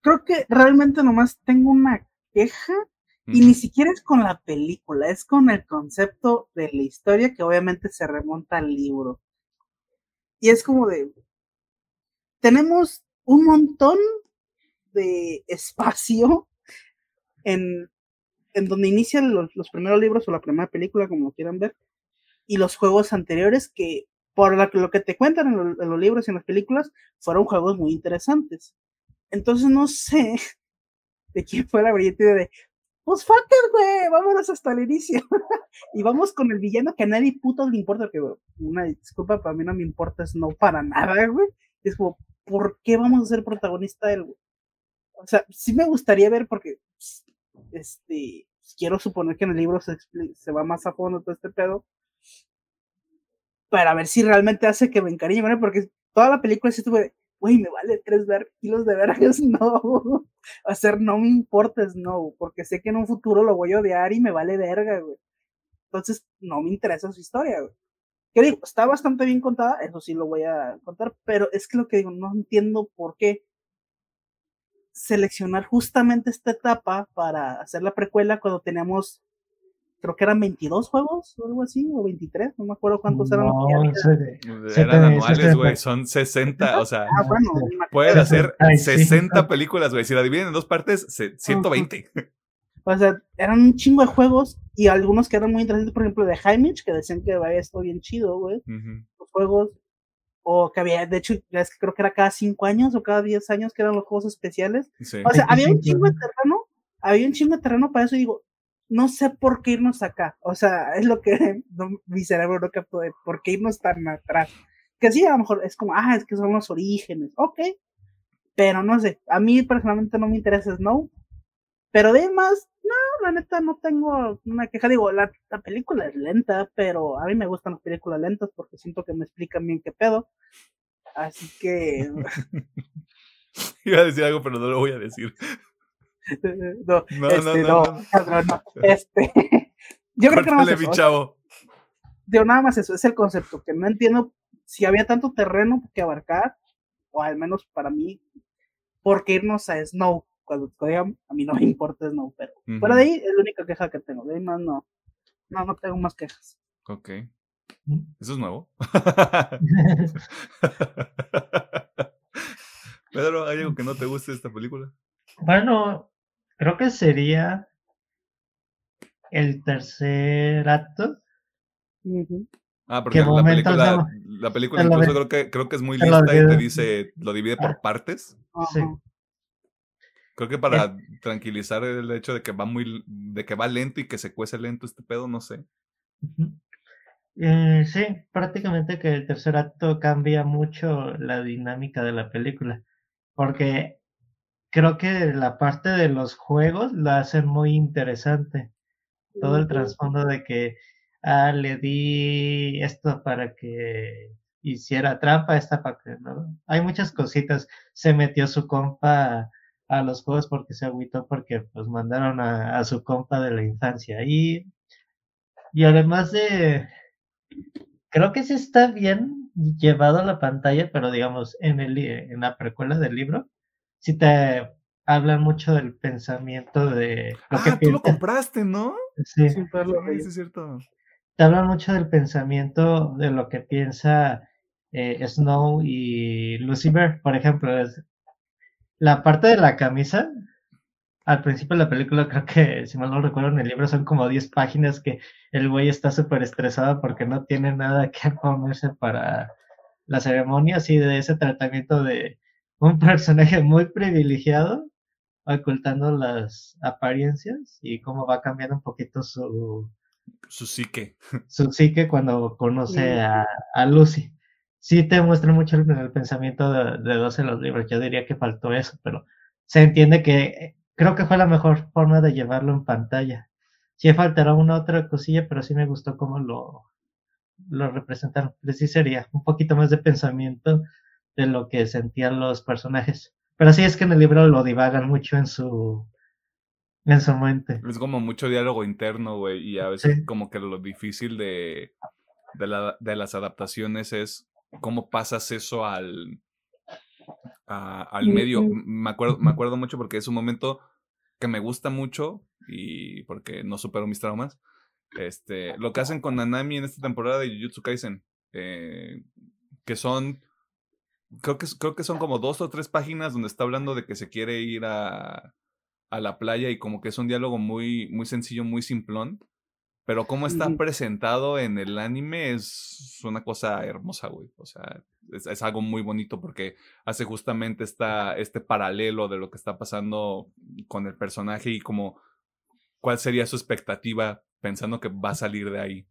Speaker 2: Creo que realmente nomás tengo una queja y ni siquiera es con la película, es con el concepto de la historia que obviamente se remonta al libro. Y es como de, tenemos un montón de espacio en, en donde inician los, primeros libros o la primera película, como lo quieran ver, y los juegos anteriores que, por lo, que te cuentan en, en, los libros y en las películas, fueron juegos muy interesantes. Entonces no sé de quién fue la brillante de, pues fuck güey, vámonos hasta el inicio. y vamos con el villano que a nadie puto le importa, que una disculpa, para mí no me importa no para nada, güey. Es como, ¿por qué vamos a ser protagonista él, güey? O sea, sí me gustaría ver porque, este, quiero suponer que en el libro se, se va más a fondo todo este pedo. Para ver si realmente hace que me encariñe, güey, porque toda la película sí estuve, güey, me vale tres kilos de vergas, no. Hacer no me importa, no, porque sé que en un futuro lo voy a odiar y me vale verga, güey. Entonces, no me interesa su historia, güey. ¿Qué digo? Está bastante bien contada, eso sí lo voy a contar, pero es que lo que digo, no entiendo por qué seleccionar justamente esta etapa para hacer la precuela cuando teníamos creo que eran 22 juegos o algo así, o 23, no me acuerdo cuántos eran. No,
Speaker 1: eran anuales, güey, son 60, o sea, ah, bueno, pueden hacer 60 películas, güey, si la dividen en dos partes, 120.
Speaker 2: O sea, eran un chingo de juegos y algunos que eran muy interesantes, por ejemplo, de Jaimich, que decían que vaya esto bien chido, güey. Los juegos, o que había, de hecho, es que creo que era cada 5 años o cada 10 años que eran los juegos especiales. O sea, había un chingo de terreno, había un chingo de terreno para eso, y digo, no sé por qué irnos acá. O sea, es lo que mi cerebro no captó de por qué irnos tan atrás. Que sí, a lo mejor es como, ah, es que son los orígenes. Ok. Pero no sé, a mí personalmente no me interesa Snow. Pero además, no, la neta no tengo una queja. Digo, la, la, película es lenta, pero a mí me gustan las películas lentas porque siento que me explican bien qué pedo. Así que.
Speaker 1: Iba a decir algo, pero no lo voy a decir.
Speaker 2: no, no, este, no, no, Este, yo creo que no más eso. Chavo. Digo, nada más eso, es el concepto, que no entiendo si había tanto terreno que abarcar, o al menos para mí, por qué irnos a Snow. Cuando, a mí no me importa Snow, pero fuera de ahí es la única queja que tengo. De ahí más no, no, no tengo más quejas.
Speaker 1: Ok. Eso es nuevo. Pedro, ¿hay algo que no te guste de esta película?
Speaker 3: Bueno, creo que sería el tercer acto.
Speaker 1: Ah, porque la película, la película incluso creo que, creo que es muy lista y te dice, lo divide por ah, partes. Sí. Creo que para tranquilizar el hecho de que va muy, de que va lento y que se cuece lento este pedo, no sé.
Speaker 3: Eh, sí, prácticamente que el tercer acto cambia mucho la dinámica de la película. Porque creo que la parte de los juegos la hacen muy interesante. Todo el trasfondo de que, ah, le di esto para que hiciera trampa esta parte, ¿no? Hay muchas cositas. Se metió su compa a los juegos porque se agüitó porque pues mandaron a, a su compa de la infancia y y además de creo que sí está bien llevado a la pantalla, pero digamos en el en la precuela del libro sí te hablan mucho del pensamiento de
Speaker 1: lo ah, que tú lo compraste, ¿no?
Speaker 3: Sí.
Speaker 1: Sí, es cierto.
Speaker 3: Te hablan mucho del pensamiento de lo que piensa eh, Snow y Lucifer, por ejemplo, es la parte de la camisa. Al principio de la película, creo que, si mal no recuerdo, en el libro son como 10 páginas que el güey está súper estresado porque no tiene nada que ponerse para la ceremonia, así de ese tratamiento de un personaje muy privilegiado ocultando las apariencias y cómo va cambiando un poquito su
Speaker 1: su psique.
Speaker 3: su psique cuando conoce a, a Lucy. Sí te muestra mucho el, el pensamiento de, de, dos en los libros. Yo diría que faltó eso pero se entiende que creo que fue la mejor forma de llevarlo en pantalla. Sí faltará una otra cosilla pero sí me gustó cómo lo lo representaron. Pero sí sería un poquito más de pensamiento de lo que sentían los personajes pero sí es que en el libro lo divagan mucho en su en su mente.
Speaker 1: Es como mucho diálogo interno, güey, y a veces sí. como que lo difícil de, de, la, de, las adaptaciones es cómo pasas eso al, a, al medio. Me acuerdo, me acuerdo mucho porque es un momento que me gusta mucho y porque no supero mis traumas. Este, lo que hacen con Nanami en esta temporada de Jujutsu Kaisen, eh, que son creo que, creo que son como dos o tres páginas donde está hablando de que se quiere ir a, a la playa y como que es un diálogo muy, muy sencillo, muy simplón. Pero cómo está uh -huh. presentado en el anime es una cosa hermosa, güey. O sea, es, es, algo muy bonito porque hace justamente esta, este paralelo de lo que está pasando con el personaje y como cuál sería su expectativa pensando que va a salir de ahí.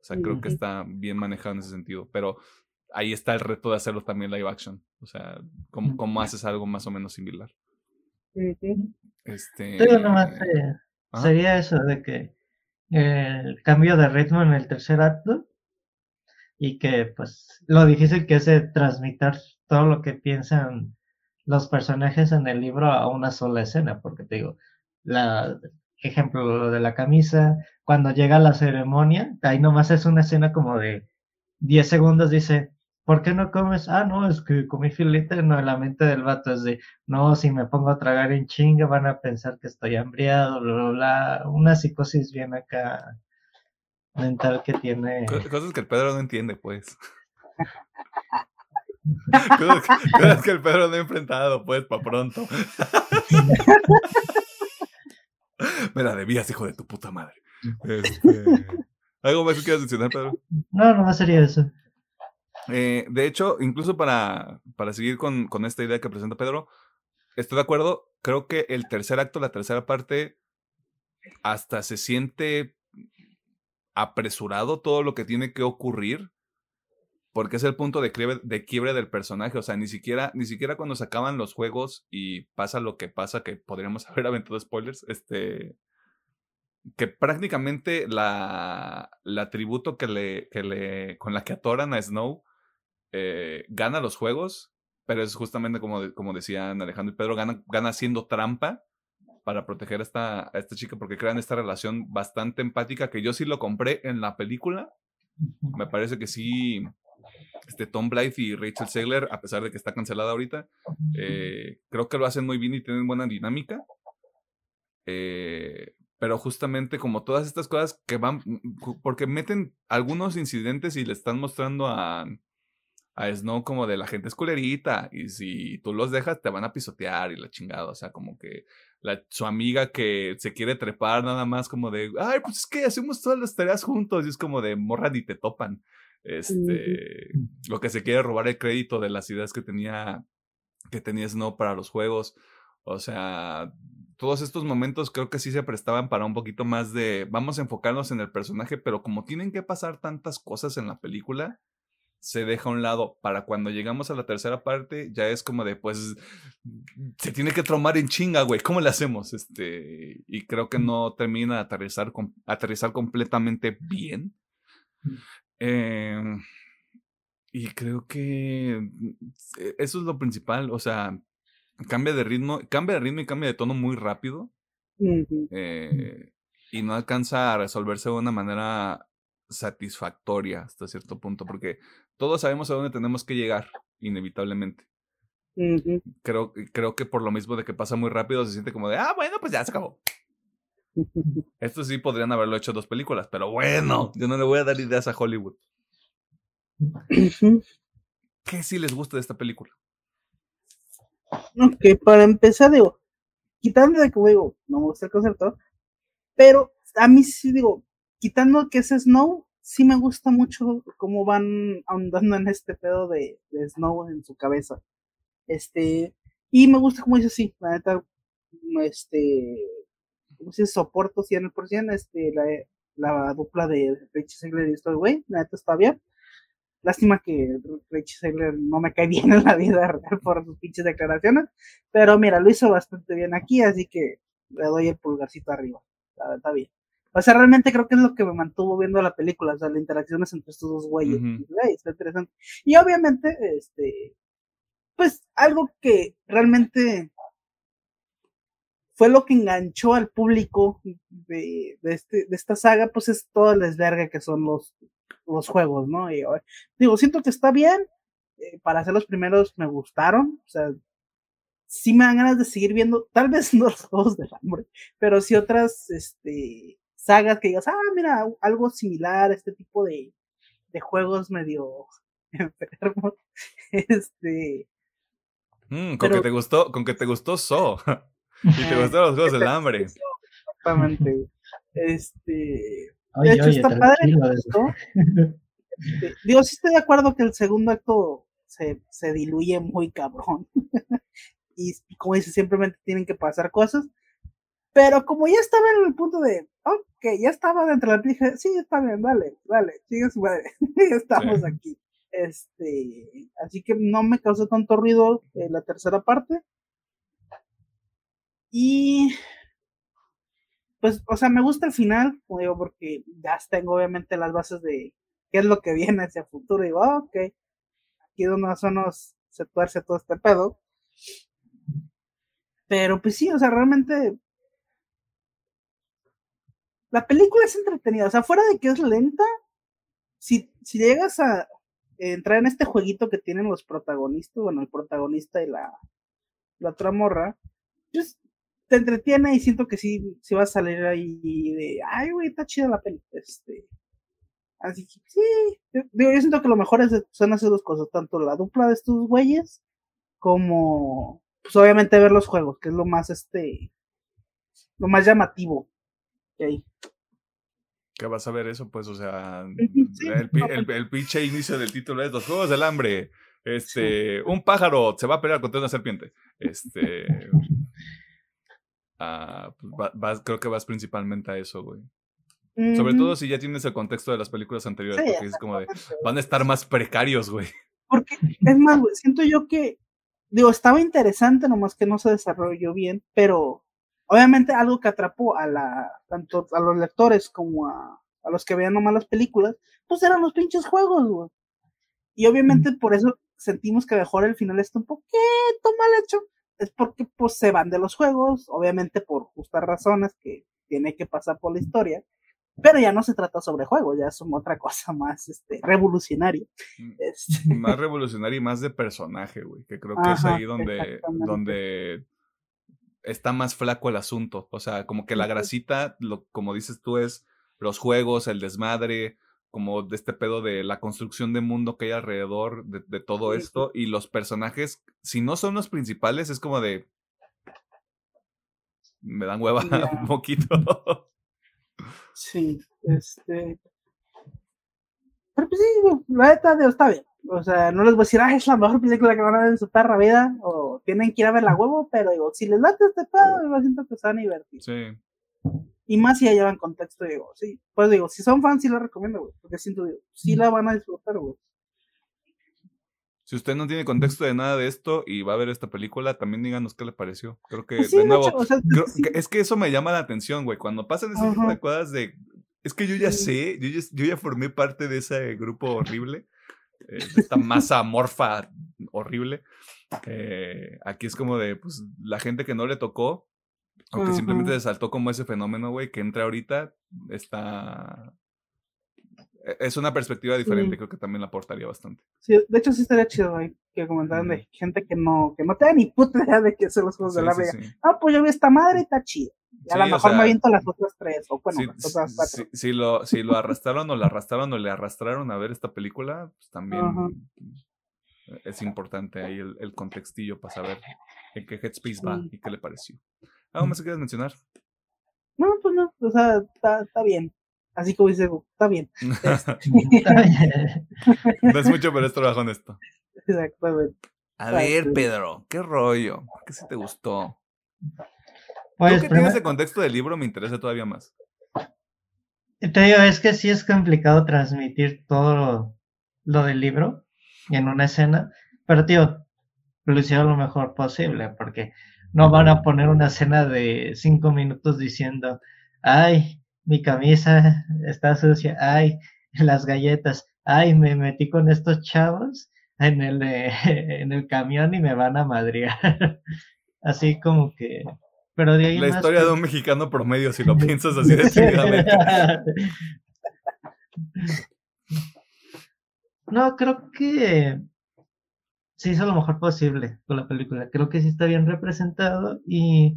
Speaker 1: O sea, uh -huh. creo que está bien manejado en ese sentido. Pero ahí está el reto de hacerlo también live action. O sea, ¿cómo, cómo haces algo más o menos similar? Este.
Speaker 3: Sí, nomás eh, sería eso de que el cambio de ritmo en el tercer acto y que, pues, lo difícil que es de transmitir todo lo que piensan los personajes en el libro a una sola escena, porque te digo, la ejemplo lo de la camisa, cuando llega la ceremonia, ahí nomás es una escena como de 10 segundos, dice, ¿por qué no comes? Ah, no, es que comí filete, no, la mente del vato es de, no, si me pongo a tragar en chinga van a pensar que estoy hambriado, bla, bla, bla, una psicosis bien acá mental que tiene.
Speaker 1: Cosas que el Pedro no entiende, pues. cosas, cosas, que el Pedro no ha enfrentado, pues, para pronto. me la debías, hijo de tu puta madre. Este... ¿Algo más que quieras mencionar, Pedro?
Speaker 3: No, no sería eso.
Speaker 1: Eh, de hecho, incluso para, para seguir con, con, esta idea que presenta Pedro, estoy de acuerdo. Creo que el tercer acto, la tercera parte, hasta se siente apresurado todo lo que tiene que ocurrir. Porque es el punto de quiebre, de quiebre del personaje. O sea, ni siquiera, ni siquiera cuando se acaban los juegos y pasa lo que pasa, que podríamos haber aventado spoilers, este. Que prácticamente la, tributo que le, que le, con la que atoran a Snow eh, gana los juegos, pero es justamente como, como decían Alejandro y Pedro, gana, gana haciendo trampa para proteger a esta, a esta chica porque crean esta relación bastante empática que yo sí lo compré en la película. Me parece que sí, este Tom Blythe y Rachel Segler, a pesar de que está cancelada ahorita, eh, creo que lo hacen muy bien y tienen buena dinámica. Eh, pero justamente como todas estas cosas que van, porque meten algunos incidentes y le están mostrando a, a Snow como de la gente esculerita y si tú los dejas te van a pisotear y la chingada, o sea, como que la, su amiga que se quiere trepar nada más como de, ay, pues es que hacemos todas las tareas juntos y es como de morra ni te topan. Este, lo que se quiere robar el crédito de las ideas que tenía que tenía Snow para los juegos. O sea, todos estos momentos creo que sí se prestaban para un poquito más de vamos a enfocarnos en el personaje, pero como tienen que pasar tantas cosas en la película, se deja a un lado. Para cuando llegamos a la tercera parte, ya es como de, pues, se tiene que traumar en chinga, güey. ¿Cómo le hacemos? Este, y creo que no termina de aterrizar, aterrizar completamente bien. Eh, Y creo que e, eso es lo principal, o sea, cambia de ritmo, cambia de ritmo y cambia de tono muy rápido. Eh, y no alcanza a resolverse de una manera satisfactoria hasta cierto punto, porque todos sabemos a dónde tenemos que llegar, inevitablemente. creo, creo que por lo mismo de que pasa muy rápido, se siente como de, ah, bueno, pues ya se acabó. Esto sí podrían haberlo hecho dos películas, pero bueno, yo no le voy a dar ideas a Hollywood. ¿Qué sí les gusta de esta película?
Speaker 2: Ok, para empezar, digo, quitando de que digo, no me gusta el concepto, pero a mí sí digo, quitando que es Snow, sí me gusta mucho cómo van ahondando en este pedo de, Snow en su cabeza. Este, y me gusta como dice así, la neta, este, como si soporto 100%, este, la, la dupla de Richie Segler y Story la neta está bien. Lástima que Richie Segler no me cae bien en la vida real por sus pinches declaraciones, pero mira, lo hizo bastante bien aquí, así que le doy el pulgarcito arriba, está bien. O sea, realmente creo que es lo que me mantuvo viendo la película, o sea, las interacciones entre estos dos güeyes. Está interesante. Y obviamente, este, pues algo que realmente fue lo que enganchó al público de, este, de esta saga, pues es toda el desvergue que son los, los juegos, ¿no? Y, digo, siento que está bien, eh, para hacer los primeros me gustaron, o sea, sí me dan ganas de seguir viendo, tal vez no los juegos del hambre, pero sí otras, este, sagas que digas, ah, mira, algo similar, este tipo de, de juegos medio enfermos. Este.
Speaker 1: Mm, con que te gustó, con que te gustó So. y te gustaron los juegos del hambre.
Speaker 2: Exactamente. Este. de hecho, está padre. Este, digo, sí estoy de acuerdo que el segundo acto se, se diluye muy cabrón. y como dice, simplemente tienen que pasar cosas. Pero como ya estaba en el punto de, ok, ya estaba dentro de la dije, sí, está bien, dale, dale, sigue su madre, estamos aquí. Este, así que no me causó tanto ruido eh, la tercera parte. Y, pues, o sea, me gusta el final, como digo, porque ya tengo obviamente las bases de qué es lo que viene hacia el futuro. Y digo, ah, ok, aquí donde más o menos se tuerce todo este pedo. Pero pues sí, o sea, realmente la película es entretenida, o sea, fuera de que es lenta, si, si llegas a entrar en este jueguito que tienen los protagonistas, bueno, el protagonista y la, la otra morra, pues te entretiene y siento que sí, sí va a salir ahí de, ay, güey, está chida la película, este. Así que sí, yo, yo siento que lo mejor es, son hacer dos cosas, tanto la dupla de estos güeyes, como, pues obviamente ver los juegos, que es lo más, este, lo más llamativo que
Speaker 1: ¿Qué vas a ver eso? Pues, o sea, el, el, pinche inicio del título es Los Juegos del Hambre. Este, un pájaro se va a pelear contra una serpiente. Este. Ah, pues, vas, creo que vas principalmente a eso, güey. Sobre todo si ya tienes el contexto de las películas anteriores, porque es como de, van a estar más precarios, güey.
Speaker 2: Porque, es más, güey, siento yo que, digo, estaba interesante, nomás que no se desarrolló bien, pero Obviamente algo que atrapó a la, tanto a los lectores como a, a los que veían nomás las películas, pues eran los pinches juegos, güey. Y obviamente por eso sentimos que mejor el final está un poquito mal hecho. Es porque pues se van de los juegos, obviamente por justas razones que tiene que pasar por la historia. Pero ya no se trata sobre juegos, ya es otra cosa más este, revolucionaria.
Speaker 1: Mm, este más revolucionaria y más de personaje, güey. Que creo que es ahí donde, donde está más flaco el asunto. O sea, como que la grasita, lo, como dices tú, es los juegos, el desmadre, como de este pedo de la construcción de mundo que hay alrededor de, todo esto. Y los personajes, si no son los principales, es como de. Me dan hueva un poquito.
Speaker 2: sí, este. Pero pues sí, la neta, está bien. O sea, no les voy a decir, ah, es la mejor película que van a ver en su perra vida, o tienen que ir a ver la huevo, pero digo, si les late este pedo, yo siento que se van a divertir. Sí. Y más si ya llevan contexto, digo, sí. Pues digo, si son fans, sí la recomiendo, güey, porque siento, digo, sí la van a disfrutar, güey.
Speaker 1: Si usted no tiene contexto de nada de esto y va a ver esta película, también díganos qué le pareció. Creo que, pues de nuevo, es que eso me llama la atención, güey. Cuando pasan ese tipo de cosas de. Es que yo ya sé, yo ya, yo ya formé parte de ese grupo horrible eh, esta masa amorfa horrible. Eh, aquí es como de, pues, la gente que no le tocó, o que simplemente se saltó como ese fenómeno, güey, que entra ahorita, está... e- Es una perspectiva diferente,
Speaker 2: Sí.
Speaker 1: creo que también la aportaría bastante.
Speaker 2: Sí, de hecho sí estaría chido, güey, que comentaran de gente que no, que no te da ni puta idea de qué son los juegos
Speaker 1: Sí,
Speaker 2: de la Vega. Ah, pues yo vi esta madre y está chido. Y a lo
Speaker 1: o
Speaker 2: mejor
Speaker 1: sea,
Speaker 2: me aviento las otras tres, o bueno,
Speaker 1: si,
Speaker 2: las otras cuatro.
Speaker 1: si- lo, si lo arrastraron o la arrastraron o le arrastraron a ver esta película, pues también. Es importante ahí el, el contextillo para saber en qué headspace va
Speaker 2: Sí.
Speaker 1: y qué le pareció. ¿Algo más que quieras mencionar?
Speaker 2: No, pues no, o sea, está, está bien. Así como dice, está bien.
Speaker 3: Está bien.
Speaker 1: No es mucho, pero es trabajo honesto.
Speaker 2: Exactamente.
Speaker 1: A ver, Pedro, ¿qué rollo? ¿Qué si te gustó?
Speaker 3: Pues
Speaker 1: Tú que tienes el contexto del libro me interesa todavía más.
Speaker 3: Te digo, es que sí es complicado transmitir todo lo, lo del libro en una escena, pero tío, lo hicieron lo mejor posible, porque no van a poner una escena de cinco minutos diciendo, ay, mi camisa está sucia, ay, las galletas, ay, me metí con estos chavos en el, eh, en el camión y me van a madrear. Así como que... Pero de ahí
Speaker 1: La historia
Speaker 3: que-
Speaker 1: de un mexicano promedio, si lo piensas así decididamente.
Speaker 3: No, creo que se hizo lo mejor posible con la película. Creo que sí está bien representado y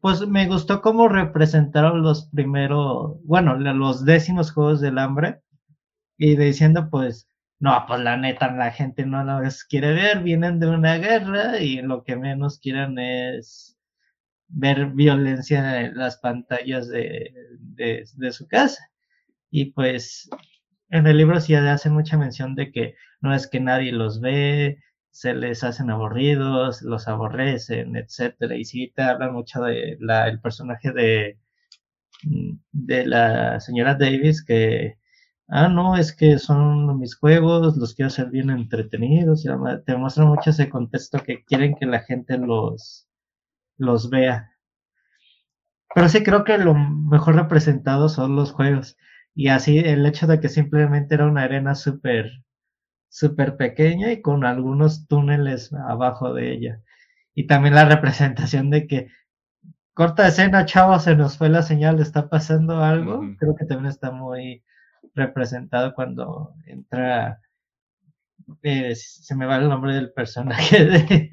Speaker 3: pues me gustó cómo representaron los primeros, bueno, los décimos Juegos del Hambre y diciendo pues, no, pues la neta la gente no los quiere ver, vienen de una guerra y lo que menos quieren es ver violencia en las pantallas de, de, de su casa. Y pues en el libro sí hace mucha mención de que no es que nadie los ve, se les hacen aburridos, los aborrecen, etcétera. Y sí te hablan mucho de la, el personaje de, de la señora Davis que, ah, no, es que son mis juegos, los quiero hacer bien entretenidos. y te muestra mucho ese contexto que quieren que la gente los, los vea. Pero sí creo que lo mejor representado son los juegos. Y así el hecho de que simplemente era una arena súper, súper pequeña y con algunos túneles abajo de ella. Y también la representación de que corta escena, chavos, se nos fue la señal, está pasando algo. Creo que también está muy representado cuando entra, eh, se me va el nombre del personaje de,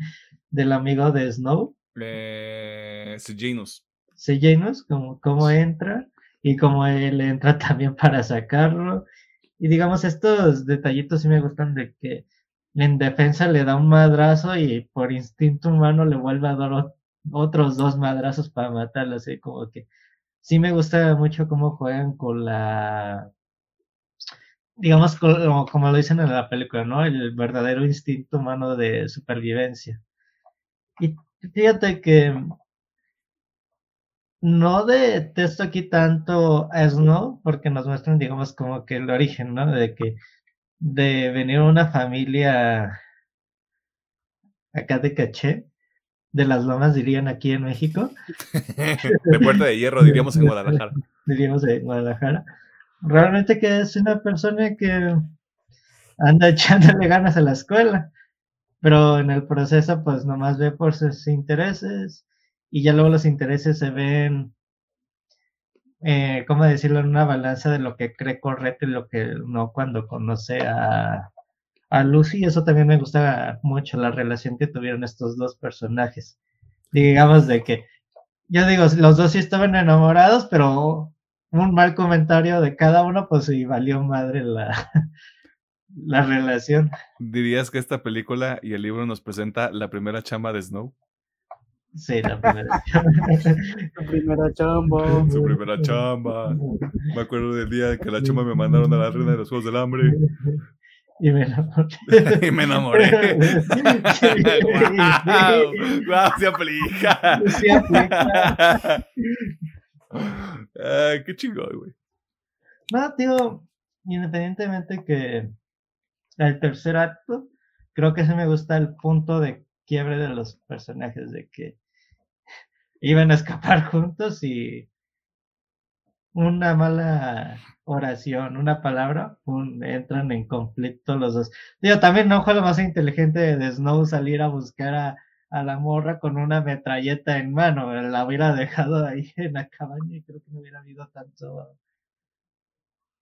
Speaker 3: del amigo de Snow.
Speaker 1: Eh, Sejanus.
Speaker 3: Sejanus, como, cómo entra y cómo él entra también para sacarlo. Y digamos, estos detallitos sí me gustan de que en defensa le da un madrazo y por instinto humano le vuelve a dar ot- otros dos madrazos para matarlo. Así como que sí me gusta mucho cómo juegan con la, digamos, como, como lo dicen en la película, ¿no? El verdadero instinto humano de supervivencia. Y fíjate que no detesto aquí tanto a Snow porque nos muestran, digamos, como que el origen, ¿no? De que de venir una familia acá de caché, de las lomas dirían aquí en México,
Speaker 1: de Puerta de Hierro, diríamos en Guadalajara.
Speaker 3: diríamos en Guadalajara. Realmente que es una persona que anda echándole ganas a la escuela, pero en el proceso pues nomás ve por sus intereses y ya luego los intereses se ven, eh, ¿cómo decirlo?, en una balanza de lo que cree correcto y lo que no cuando conoce a, a Lucy. Eso también me gusta mucho, la relación que tuvieron estos dos personajes. Digamos de que, yo digo, los dos sí estaban enamorados, pero un mal comentario de cada uno, pues sí valió madre la, la relación.
Speaker 1: ¿Dirías que esta película y el libro nos presenta la primera chamba de Snow?
Speaker 3: Sí, la primera.
Speaker 2: Tu primera chamba.
Speaker 1: Su primera chamba. Me acuerdo del día que la chamba me mandaron a la reina de los Juegos del Hambre
Speaker 3: Y me enamoré.
Speaker 1: y me enamoré. ¡Guau! ¡Guau! Se aplica.
Speaker 3: Sí aplica.
Speaker 1: Qué chingón, güey.
Speaker 3: No, tío, independientemente que el tercer acto, creo que sí me gusta el punto de quiebre de los personajes, de que iban a escapar juntos y una mala oración, una palabra, entran en conflicto los dos. Digo, también no fue lo más inteligente de Snow salir a buscar a, a la morra con una metralleta en mano, la hubiera dejado ahí en la cabaña y creo que no hubiera habido tanto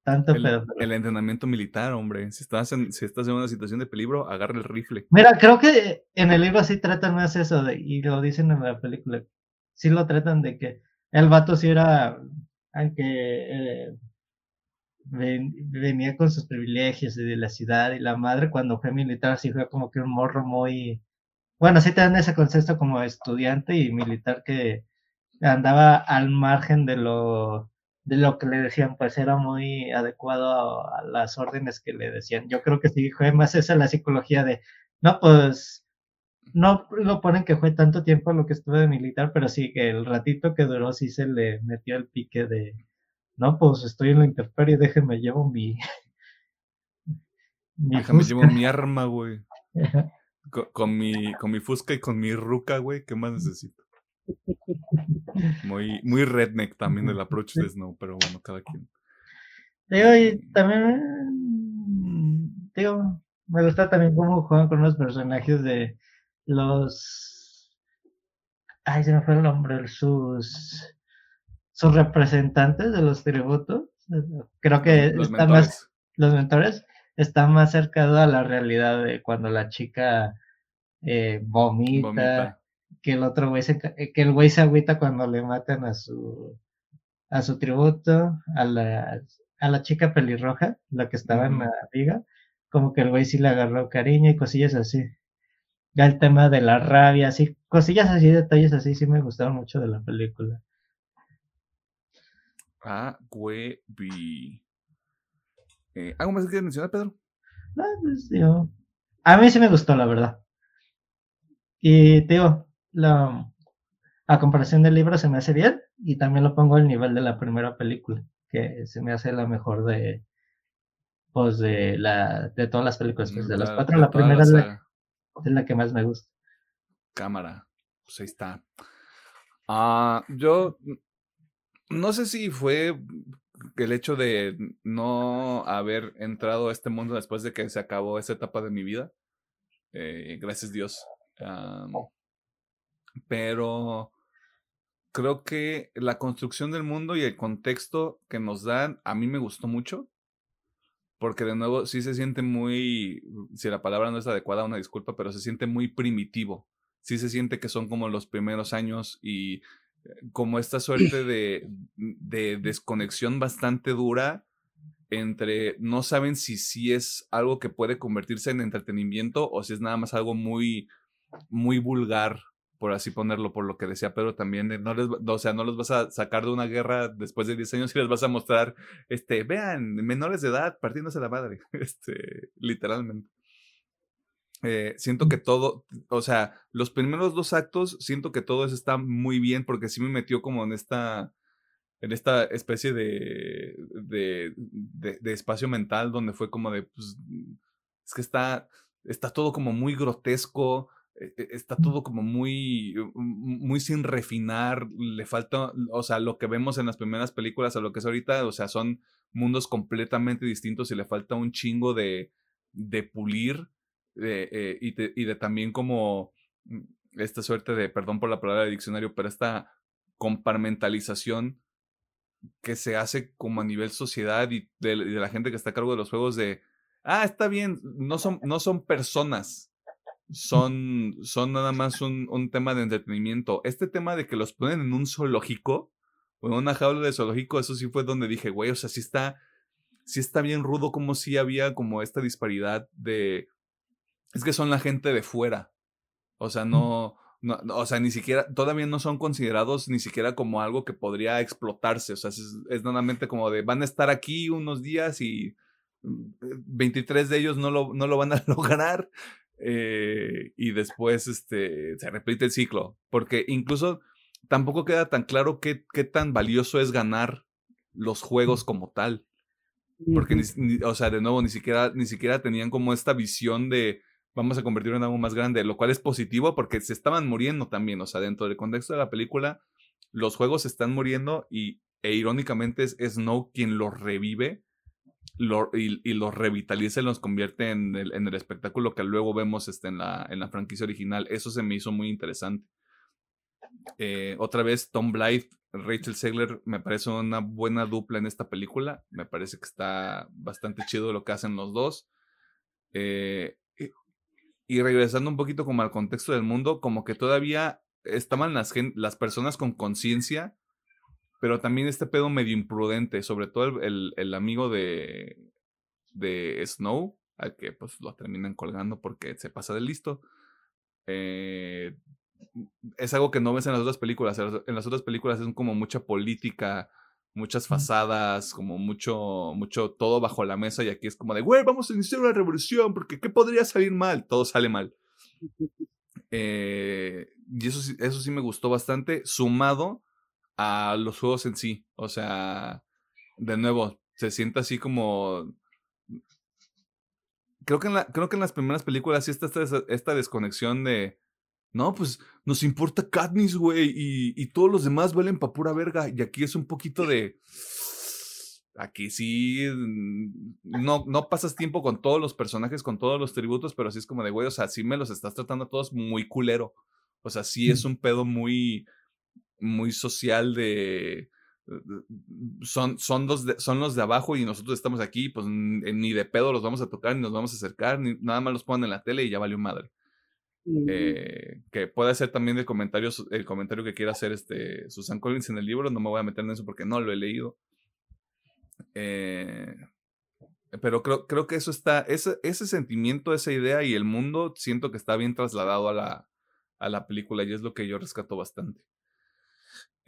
Speaker 3: tanto
Speaker 1: el, el entrenamiento militar, hombre. Si estás, en, si estás en una situación de peligro, agarra el rifle.
Speaker 3: Mira, creo que en el libro sí tratan más eso, de, y lo dicen en la película. Sí lo tratan de que el vato sí era, aunque eh, venía con sus privilegios de la ciudad y la madre, cuando fue militar, sí fue como que un morro muy. Bueno, sí te dan ese concepto como estudiante y militar que andaba al margen de lo de lo que le decían, pues era muy adecuado a, las órdenes que le decían. Yo creo que sí, fue más esa la psicología de, no, pues, no lo ponen que fue tanto tiempo lo que estuvo de militar, pero sí que el ratito que duró sí se le metió el pique de, no, pues estoy en la intemperie, déjenme llevo mi...
Speaker 1: mi déjame llevo mi arma, güey. con, mi, con mi fusca y con mi ruca, güey, ¿qué más necesito? Muy, muy redneck también el approach de Snow, pero bueno, cada quien.
Speaker 3: Digo, y también, digo, me gusta también cómo juegan con los personajes de los, ay, se me fue el nombre, sus, sus representantes de los tributos. Creo que los está más, los mentores, están más cercados a la realidad de cuando la chica eh, vomita que el otro güey se, eh, que el güey se agüita cuando le matan a su a su tributo, a la, a la chica pelirroja, la que estaba en la viga, como que el güey sí le agarró cariño y cosillas así. Ya el tema de la rabia, así, cosillas así, detalles así, sí me gustaron mucho de la película.
Speaker 1: Ah, güey, eh, ¿Algo más que quieras mencionar, Pedro?
Speaker 3: No, pues, digo, a mí sí me gustó, la verdad. Y, digo, la, a comparación del libro se me hace bien y también lo pongo al nivel de la primera película, que se me hace la mejor de pues de la de todas las películas, pues de las cuatro la primera la, es la, que más me gusta.
Speaker 1: Cámara, pues ahí está. Ah, yo no sé si fue el hecho de no haber entrado a este mundo después de que se acabó esa etapa de mi vida. Eh, gracias Dios pero creo que la construcción del mundo y el contexto que nos dan a mí me gustó mucho. Porque de nuevo sí se siente muy, si la palabra no es adecuada, una disculpa, pero se siente muy primitivo. Sí se siente que son como los primeros años y eh, como esta suerte de, de desconexión bastante dura entre no saben si sí es algo que puede convertirse en entretenimiento o si es nada más algo muy, muy vulgar por así ponerlo, por lo que decía Pedro también, no les, o sea, no los vas a sacar de una guerra después de 10 años y les vas a mostrar, este, vean, menores de edad partiéndose la madre, este, literalmente. Eh, siento que todo, o sea, los primeros dos actos, siento que todo eso está muy bien porque sí me metió como en esta, en esta especie de, de, de espacio mental donde fue como de, pues, es que está, está todo como muy grotesco, está todo como muy, muy sin refinar, le falta, o sea, lo que vemos en las primeras películas a lo que es ahorita, o sea, son mundos completamente distintos y le falta un chingo de, de pulir eh, y, de, y, de, también como mm, esta suerte de, perdón por la palabra de diccionario, pero esta comparmentalización que se hace como a nivel sociedad y de, de, la gente que está a cargo de los juegos de, ah, está bien, no son, no son personas, son, son nada más un, un, tema de entretenimiento. Este tema de que los ponen en un zoológico, o en una jaula de zoológico, eso sí fue donde dije, güey, o sea, sí está, sí está bien rudo como si había como esta disparidad de... Es que son la gente de fuera. O sea, no, no, o sea, ni siquiera, todavía no son considerados ni siquiera como algo que podría explotarse. O sea, es, es normalmente como de, van a estar aquí unos días y 23 mm, de ellos no lo, no lo van a lograr eh, y después este, se repite el ciclo, porque incluso tampoco queda tan claro qué, qué tan valioso es ganar los juegos como tal. Porque, o sea, de nuevo, ni siquiera, ni siquiera tenían como esta visión de vamos a convertirlo en algo más grande, lo cual es positivo porque se estaban muriendo también, o sea, dentro del contexto de la película, los juegos están muriendo y e irónicamente es Snow quien los revive y, los revitaliza y los convierte en el, en el espectáculo que luego vemos este, en, la, en la franquicia original. Eso se me hizo muy interesante. Eh, otra vez, Tom Blythe, Rachel Segler, me parece una buena dupla en esta película. Me parece que está bastante chido lo que hacen los dos. Eh, y, regresando un poquito como al contexto del mundo, como que todavía estaban las, las personas con conciencia pero también este pedo medio imprudente, sobre todo el, el, amigo de, de Snow, al que pues lo terminan colgando porque se pasa de listo. Eh, es algo que no ves en las otras películas. En las otras películas es como mucha política, muchas fazadas, como mucho, mucho todo bajo la mesa. Y aquí es como de, güey, vamos a iniciar una revolución, porque ¿qué podría salir mal? Todo sale mal. Eh, y eso, eso sí me gustó bastante, sumado a los juegos en sí. O sea, de nuevo, se siente así como... Creo que en, la, creo que en las primeras películas sí está esta, esta desconexión de... No, pues nos importa Katniss, güey, y, y, todos los demás valen pa' pura verga. Y aquí es un poquito de... Aquí sí, no, no pasas tiempo con todos los personajes, con todos los tributos, pero sí es como de, güey, o sea, sí me los estás tratando a todos muy culero. O sea, sí es un pedo muy, muy social de son, son, los de, son los de abajo y nosotros estamos aquí, pues ni de pedo los vamos a tocar, ni nos vamos a acercar, ni nada más los ponen en la tele y ya valió madre. Eh, que puede ser también el comentario, el comentario que quiera hacer este Susan Collins en el libro, no me voy a meter en eso porque no lo he leído. Eh, pero creo, creo que eso está, ese, ese sentimiento, esa idea y el mundo, siento que está bien trasladado a la, a la película y es lo que yo rescato bastante.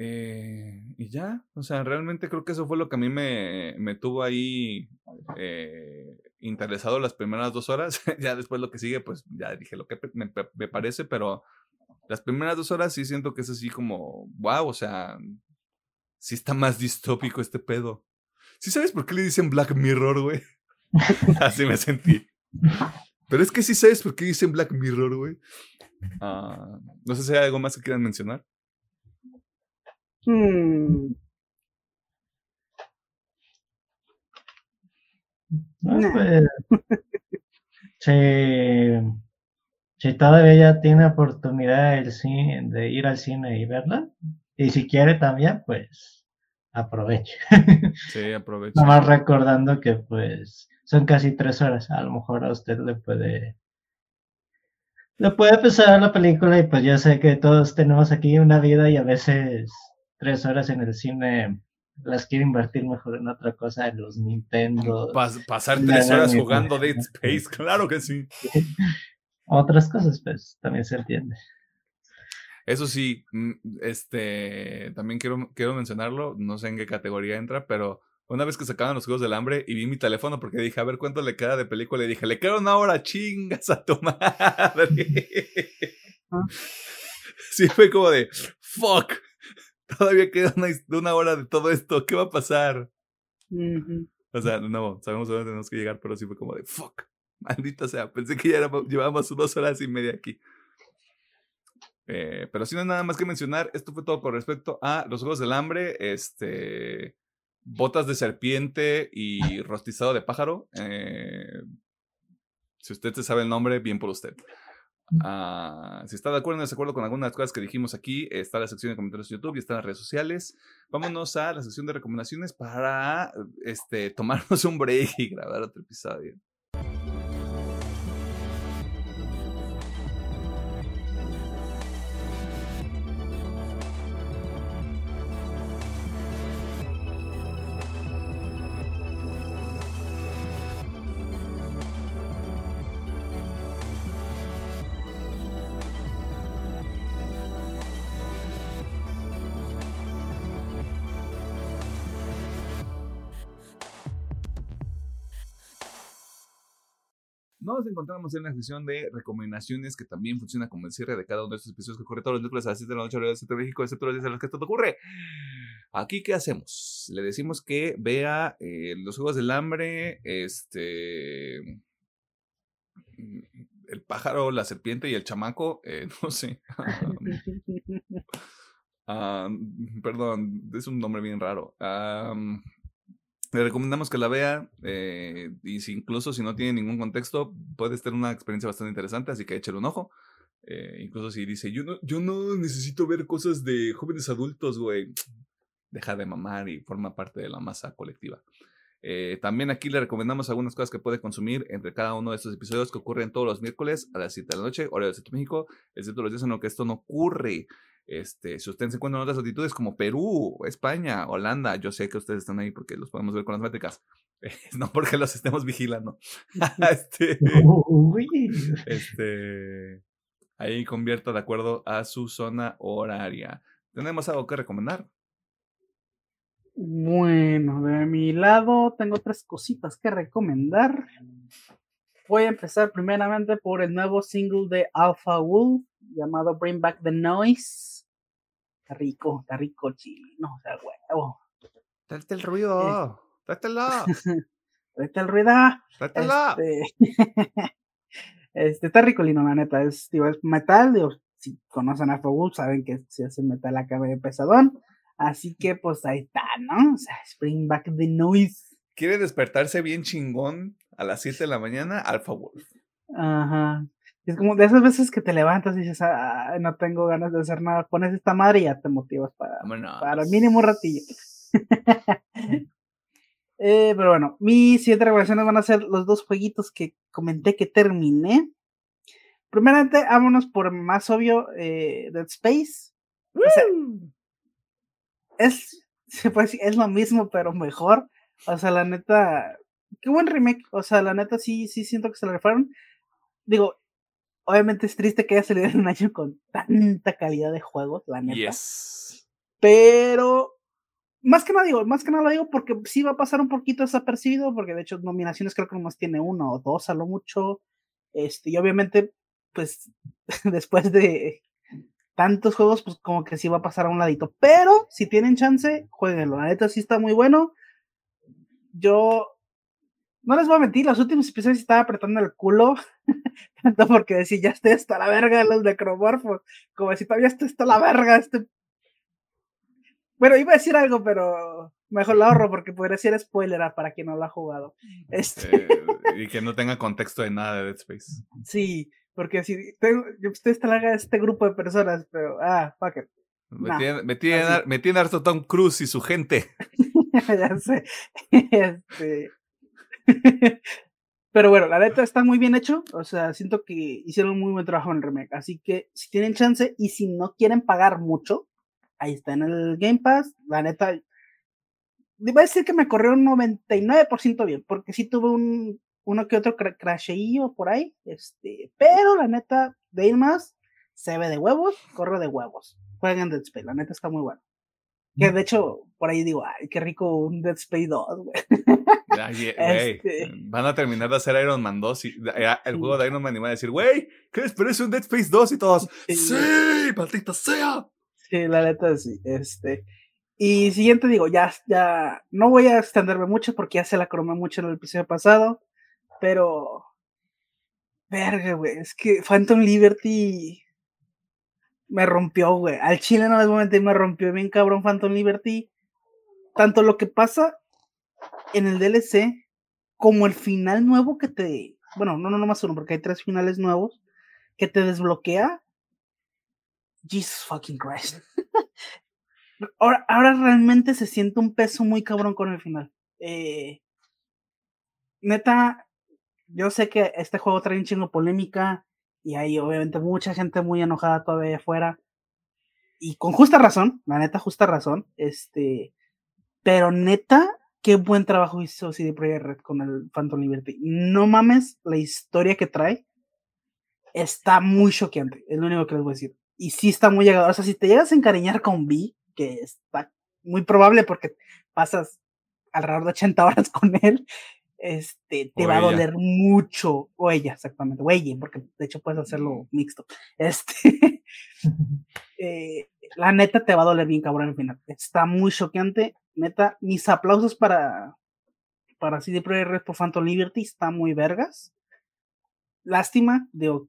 Speaker 1: Eh, y ya, o sea, realmente creo que eso fue lo que a mí me, me tuvo ahí eh, interesado las primeras dos horas. ya después lo que sigue, pues ya dije lo que me, parece, pero las primeras dos horas sí siento que es así como, wow, o sea, sí está más distópico este pedo. ¿Sí sabes por qué le dicen Black Mirror, güey? así me sentí. Pero es que sí sabes por qué dicen Black Mirror, güey. Ah, no sé si hay algo más que quieran mencionar. Hmm.
Speaker 3: Pues, si, todavía ya tiene oportunidad el cine, de ir al cine y verla, y si quiere también, pues aproveche.
Speaker 1: Sí, aproveche.
Speaker 3: Nomás recordando que pues son casi tres horas, a lo mejor a usted le puede le puede pesar la película y pues yo sé que todos tenemos aquí una vida y a veces tres horas en el cine las quiero invertir mejor en otra cosa, en los Nintendo.
Speaker 1: pasar tres horas jugando Dead Space, claro que sí.
Speaker 3: Otras cosas, pues, también se entiende.
Speaker 1: Eso sí, mm, este, también quiero, quiero mencionarlo, no sé en qué categoría entra, pero una vez que sacaban los Juegos del Hambre y vi mi teléfono porque dije, a ver cuánto le queda de película, y dije, le queda una hora, chingas a tu madre. Ah. Sí, fue como de, fuck, Todavía queda una, hora de todo esto. ¿Qué va a pasar? O sea, no, sabemos dónde tenemos que llegar, pero sí fue como de fuck. Maldita sea. Pensé que ya era, llevábamos dos horas y media aquí. Eh, pero si no hay nada más que mencionar, esto fue todo con respecto a los Juegos del Hambre, este, botas de serpiente y rostizado de pájaro. Eh, si usted se sabe el nombre, bien por usted. Ah, si está de acuerdo o no de acuerdo con algunas cosas que dijimos aquí, está la sección de comentarios de YouTube y está en las redes sociales. Vámonos a la sección de recomendaciones para este, tomarnos un break y grabar otro episodio. Nos encontramos en la sección de recomendaciones que también funciona como el cierre de cada uno de estos episodios que ocurre todos los miércoles a las 6 de la noche de Centro México, excepto los días en los que esto ocurre. Aquí, ¿qué hacemos? Le decimos que vea eh, los Juegos del Hambre, este... El pájaro, la serpiente y el chamaco, eh, no sé. Ah, perdón, es un nombre bien raro. Le recomendamos que la vea eh, y si incluso si no tiene ningún contexto puede ser una experiencia bastante interesante, así que échale un ojo. Eh, incluso si dice, yo no, yo no necesito ver cosas de jóvenes adultos, güey. Deja de mamar y forma parte de la masa colectiva. Eh, también aquí le recomendamos algunas cosas que puede consumir entre cada uno de estos episodios que ocurren todos los miércoles a las 7 de la noche, hora del Centro México, excepto los días en los que esto no ocurre. Este, si ustedes se encuentran en otras latitudes como Perú, España, Holanda, yo sé que ustedes están ahí porque los podemos ver con las métricas, no porque los estemos vigilando. este, este, ahí convierta de acuerdo a su zona horaria. ¿Tenemos algo que recomendar?
Speaker 2: Bueno, de mi lado tengo tres cositas que recomendar. Voy a empezar primeramente por el nuevo single de Alpha Wolf llamado Bring Back the Noise. Está rico, está rico, chino, o sea, huevo.
Speaker 1: Trate el ruido, trátelo.
Speaker 2: Trate el ruido. Este... este, está rico, Lino, la neta. Es, es metal, digo, si conocen a Wolf, saben que si hacen metal acá de pesadón. Así que pues ahí está, ¿no? O sea, Bring Back the Noise.
Speaker 1: Quiere despertarse bien chingón a las 7 de la mañana, Alpha Wolf.
Speaker 2: Ajá. Es como de esas veces que te levantas y dices, ah, no tengo ganas de hacer nada, pones esta madre y ya te motivas para, para mínimo ratillo. eh, pero bueno, mis siguientes recomendaciones van a ser los dos jueguitos que comenté que terminé. Primeramente, vámonos por más obvio, eh, Dead Space. es, decir, es lo mismo, pero mejor. O sea, la neta, qué buen remake. O sea, la neta sí, sí siento que se lo refaron. Digo, obviamente es triste que haya salido en un año con tanta calidad de juegos, la neta. Pero más que nada digo, más que nada lo digo porque sí va a pasar un poquito desapercibido, porque de hecho nominaciones creo que nomás tiene uno o dos a lo mucho. Este, y obviamente, pues, después de tantos juegos, pues como que sí va a pasar a un ladito. Pero si tienen chance, jueguenlo. La neta sí está muy bueno. Yo no les voy a mentir, los últimos episodios estaba apretando el culo, tanto porque decía, ya estoy hasta la verga de los necromorfos, como si todavía estoy hasta la verga, este... Bueno, iba a decir algo, pero mejor lo ahorro porque podría ser spoiler para quien no lo ha jugado. Este...
Speaker 1: Eh, y que no tenga contexto de nada de Dead Space.
Speaker 2: Sí, porque si tengo, yo estoy hasta la de este grupo de personas, pero ah, fuck it.
Speaker 1: Me, tiene, me, tiene, me tiene harto Tom Cruise y su gente.
Speaker 2: ya sé. Este... Pero bueno, la neta está muy bien hecho. O sea, siento que hicieron muy buen trabajo en el remake. Así que si tienen chance y si no quieren pagar mucho, ahí está en el Game Pass. La neta, iba decir que me corrió un 99% bien, porque sí tuve un uno que otro cr por ahí. Este, pero la neta, de ir más, se ve de huevos, corre de huevos. Jueguen Dead Space, la neta está muy bueno. Que de hecho, por ahí digo, ay, qué rico un Dead Space 2, güey.
Speaker 1: Este van a terminar de hacer Iron Man 2 y eh, el juego de Iron Man y van a decir, güey, ¿qué es? Pero es un Dead Space 2 y todos, sí, maldita sea.
Speaker 2: Sí, la neta sí. Este. Y siguiente digo, ya, ya, no voy a extenderme mucho porque ya se la cromé mucho en el episodio pasado, pero. Verga, güey, es que Phantom Liberty me rompió, güey. Al chile no les voy a mentir, me rompió bien cabrón Phantom Liberty. Tanto lo que pasa en el DLC como el final nuevo que te. Bueno, no, no, no más uno, porque hay tres finales nuevos que te desbloquea. Jesus fucking Christ. ahora, ahora realmente se siente un peso muy cabrón con el final. Eh, neta, yo sé que este juego trae un chingo polémica y hay obviamente mucha gente muy enojada todavía afuera. Y con justa razón, la neta, justa razón. Este, pero neta, qué buen trabajo hizo CD Projekt Red con el Phantom Liberty. No mames, la historia que trae está muy choqueante, es lo único que les voy a decir. Y sí está muy llegado. O sea, si te llegas a encariñar con V, que está muy probable porque pasas alrededor de 80 horas con él, este, te va a doler mucho, o ella, exactamente, o ella, porque de hecho puedes hacerlo mixto. Este, eh, la neta te va a doler bien cabrón al final. Está muy choqueante. Neta, mis aplausos para, para CD Projekt Red por Phantom Liberty, está muy vergas. lástima, digo,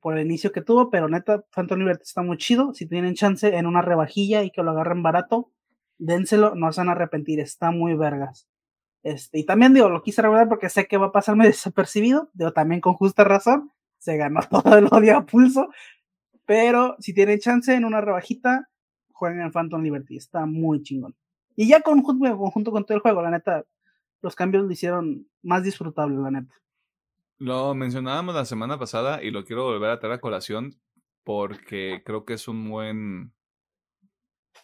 Speaker 2: por el inicio que tuvo, pero neta, Phantom Liberty está muy chido. Si tienen chance en una rebajilla y que lo agarren barato, dénselo, no se van a arrepentir, está muy vergas. Este, y también digo, lo quise recordar porque sé que va a pasarme desapercibido, digo, también con justa razón, se ganó todo el odio a pulso, pero si tienen chance en una rebajita, jueguen en Phantom Liberty, está muy chingón. Y ya con, junto con todo el juego, la neta, los cambios lo hicieron más disfrutable, la neta.
Speaker 1: Lo mencionábamos la semana pasada y lo quiero volver a traer a colación porque creo que es un buen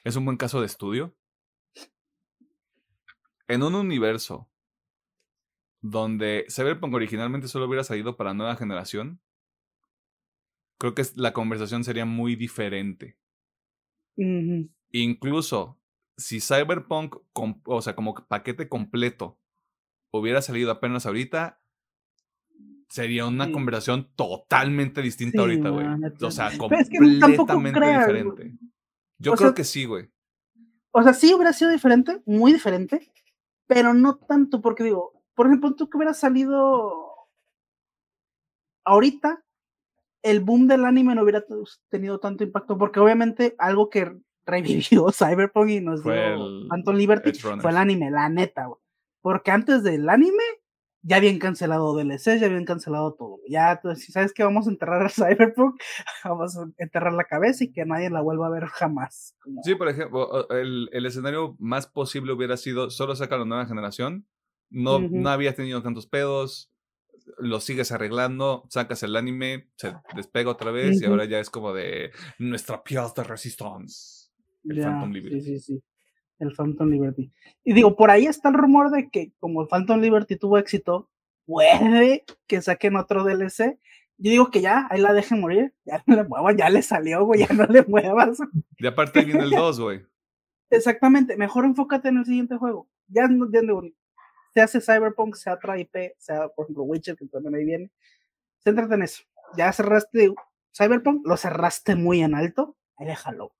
Speaker 1: es un buen caso de estudio. En un universo donde Cyberpunk originalmente solo hubiera salido para nueva generación, creo que la conversación sería muy diferente. Incluso si Cyberpunk, o sea, como paquete completo, hubiera salido apenas ahorita, sería una conversación totalmente distinta ahorita, güey. O sea, completamente diferente. Yo creo que sí, güey.
Speaker 2: O sea, sí hubiera sido diferente, muy diferente, pero no tanto, porque digo, por ejemplo, tú que hubieras salido ahorita, el boom del anime no hubiera tenido tanto impacto, porque obviamente algo que revivió Cyberpunk y nos dio Phantom Liberty fue el anime, la neta, güey. Porque antes del anime, ya habían cancelado DLC, ya habían cancelado todo. Ya, si sabes que vamos a enterrar a Cyberpunk, vamos a enterrar la cabeza y que nadie la vuelva a ver jamás.
Speaker 1: Sí, por ejemplo, el, el, escenario más posible hubiera sido solo sacar la nueva generación. No, no habías tenido tantos pedos, lo sigues arreglando, sacas el anime, se despega otra vez y ahora ya es como de nuestra pieza de resistance.
Speaker 2: El Phantom. Sí, sí, sí el Phantom Liberty. Y digo, por ahí está el rumor de que como el Phantom Liberty tuvo éxito, puede que saquen otro DLC. Yo digo que ya, ahí la dejen morir, ya no le muevas, ya le salió, güey, ya no le muevas.
Speaker 1: Y aparte viene el 2, güey.
Speaker 2: Exactamente, mejor enfócate en el siguiente juego. Ya, ya se hace Cyberpunk, sea otra IP, sea por ejemplo Witcher, que también ahí viene. Céntrate en eso. Ya cerraste Cyberpunk, lo cerraste muy en alto, ahí déjalo.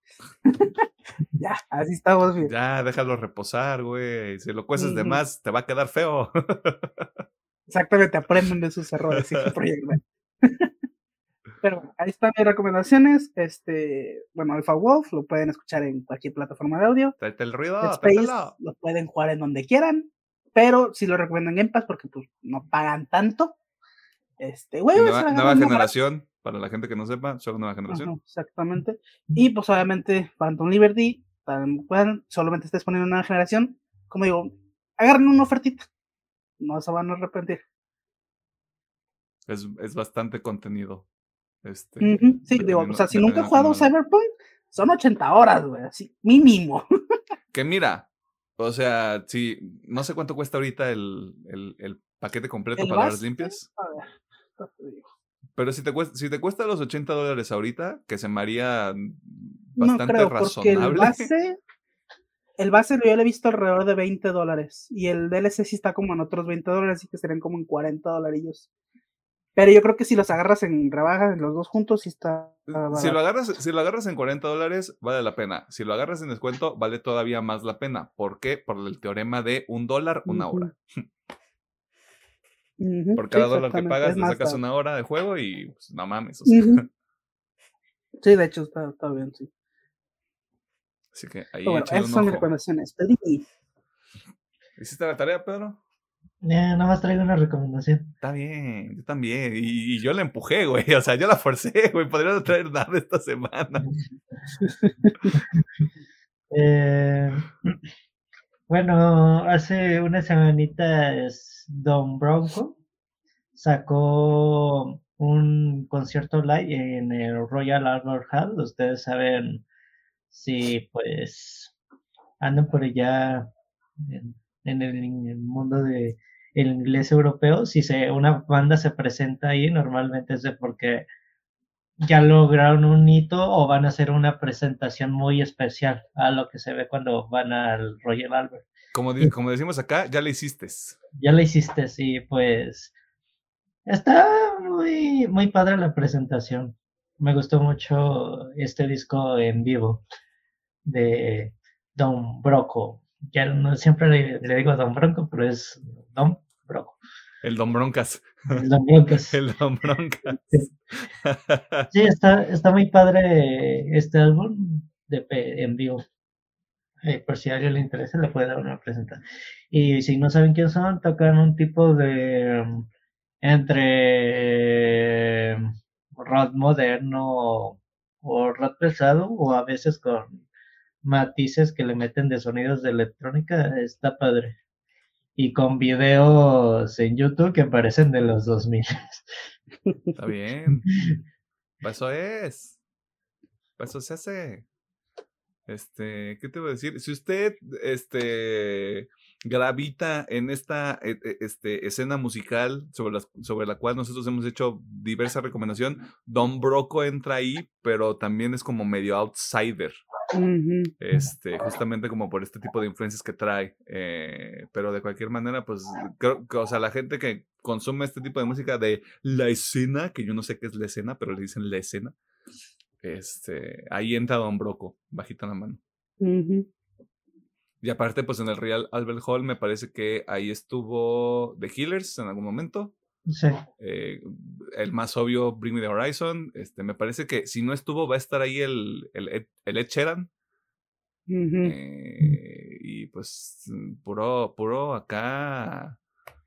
Speaker 2: ya, así estamos bien.
Speaker 1: Ya, déjalo reposar, güey. Si lo cueces de más, te va a quedar feo.
Speaker 2: Exactamente, aprenden de sus errores, Pero ahí están mis recomendaciones. Este, bueno, Alpha Wolf lo pueden escuchar en cualquier plataforma de audio.
Speaker 1: Tráete el ruido,
Speaker 2: lo pueden jugar en donde quieran, pero si lo recomiendan en Paz porque pues no pagan tanto. Este, güey,
Speaker 1: nueva, nueva generación. Para la gente que no sepa, solo nueva generación.
Speaker 2: exactamente. Y pues obviamente Phantom Liberty, puedan, solamente estés poniendo nueva generación. Como digo, agarren una ofertita. No se van a arrepentir.
Speaker 1: Es, es bastante contenido. Este,
Speaker 2: Sí, digo, o sea, si nunca he jugado Cyberpunk, son 80 horas, güey, así, mínimo.
Speaker 1: que mira, o sea, si no sé cuánto cuesta ahorita el, el, el paquete completo para las limpias. A ver, te digo. Pero si te cuesta, si te cuesta los 80 dólares ahorita, que se me haría bastante no creo, razonable.
Speaker 2: El base, el base yo lo he visto alrededor de 20 dólares. Y el DLC sí está como en otros 20 dólares, así que serían como en 40 dolarillos. Pero yo creo que si los agarras en rebajas, los dos juntos, sí está.
Speaker 1: Si lo, agarras, si lo agarras en 40 dólares, vale la pena. Si lo agarras en descuento, vale todavía más la pena. ¿Por qué? Por el teorema de un dólar, una hora. Por cada dólar que pagas, te sacas una hora de juego y pues, no mames.
Speaker 2: Sí, de hecho está, está, bien, sí.
Speaker 1: Así que ahí.
Speaker 2: bueno, esas son mis recomendaciones. Pedí.
Speaker 1: ¿Hiciste la tarea, Pedro?
Speaker 3: nada más traigo una recomendación.
Speaker 1: Está bien, yo también. Y, y, yo la empujé, güey. O sea, yo la forcé, güey. Podría no traer nada esta semana.
Speaker 3: eh, bueno, hace una semanita Don Bronco sacó un concierto live en el Royal Albert Hall. Ustedes saben si pues andan por allá en, el, mundo de el inglés europeo. Si se, una banda se presenta ahí, normalmente es de porque ya lograron un hito o van a hacer una presentación muy especial a lo que se ve cuando van al Royal Albert.
Speaker 1: Como, como decimos acá, ya le hiciste.
Speaker 3: Ya le hiciste, sí, pues está muy, muy padre la presentación. Me gustó mucho este disco en vivo de Don Broco. Ya no siempre le, digo Don Bronco, pero es Don Broco.
Speaker 1: El Don Broncas.
Speaker 3: El Don Broncas.
Speaker 1: El Don Broncas.
Speaker 3: Sí, está, está muy padre este álbum de, en vivo. Eh, por si a alguien le interesa, le puede dar una presentación. Y si no saben quién son, tocan un tipo de entre rock moderno o rock pesado o a veces con matices que le meten de sonidos de electrónica, está padre. Y con videos en YouTube que parecen de los 2000.
Speaker 1: Está bien. Eso es. Eso se hace. Este, ¿qué te voy a decir? Si usted, este, gravita en esta e, e, este, escena musical sobre la, sobre la cual nosotros hemos hecho diversa recomendación, Don Broco entra ahí, pero también es como medio outsider. Este, justamente como por este tipo de influencias que trae. Eh, pero de cualquier manera, pues, creo que, o sea, la gente que consume este tipo de música de la escena, que yo no sé qué es la escena, pero le dicen la escena, este, ahí entra Don Broco, bajita la mano. Y aparte, pues en el Real Albert Hall me parece que ahí estuvo The Healers en algún momento.
Speaker 3: Sí.
Speaker 1: Eh, el más obvio, Bring Me the Horizon. Este, me parece que si no estuvo, va a estar ahí el, el, el Ed Sheeran. Eh, y pues, puro, puro acá,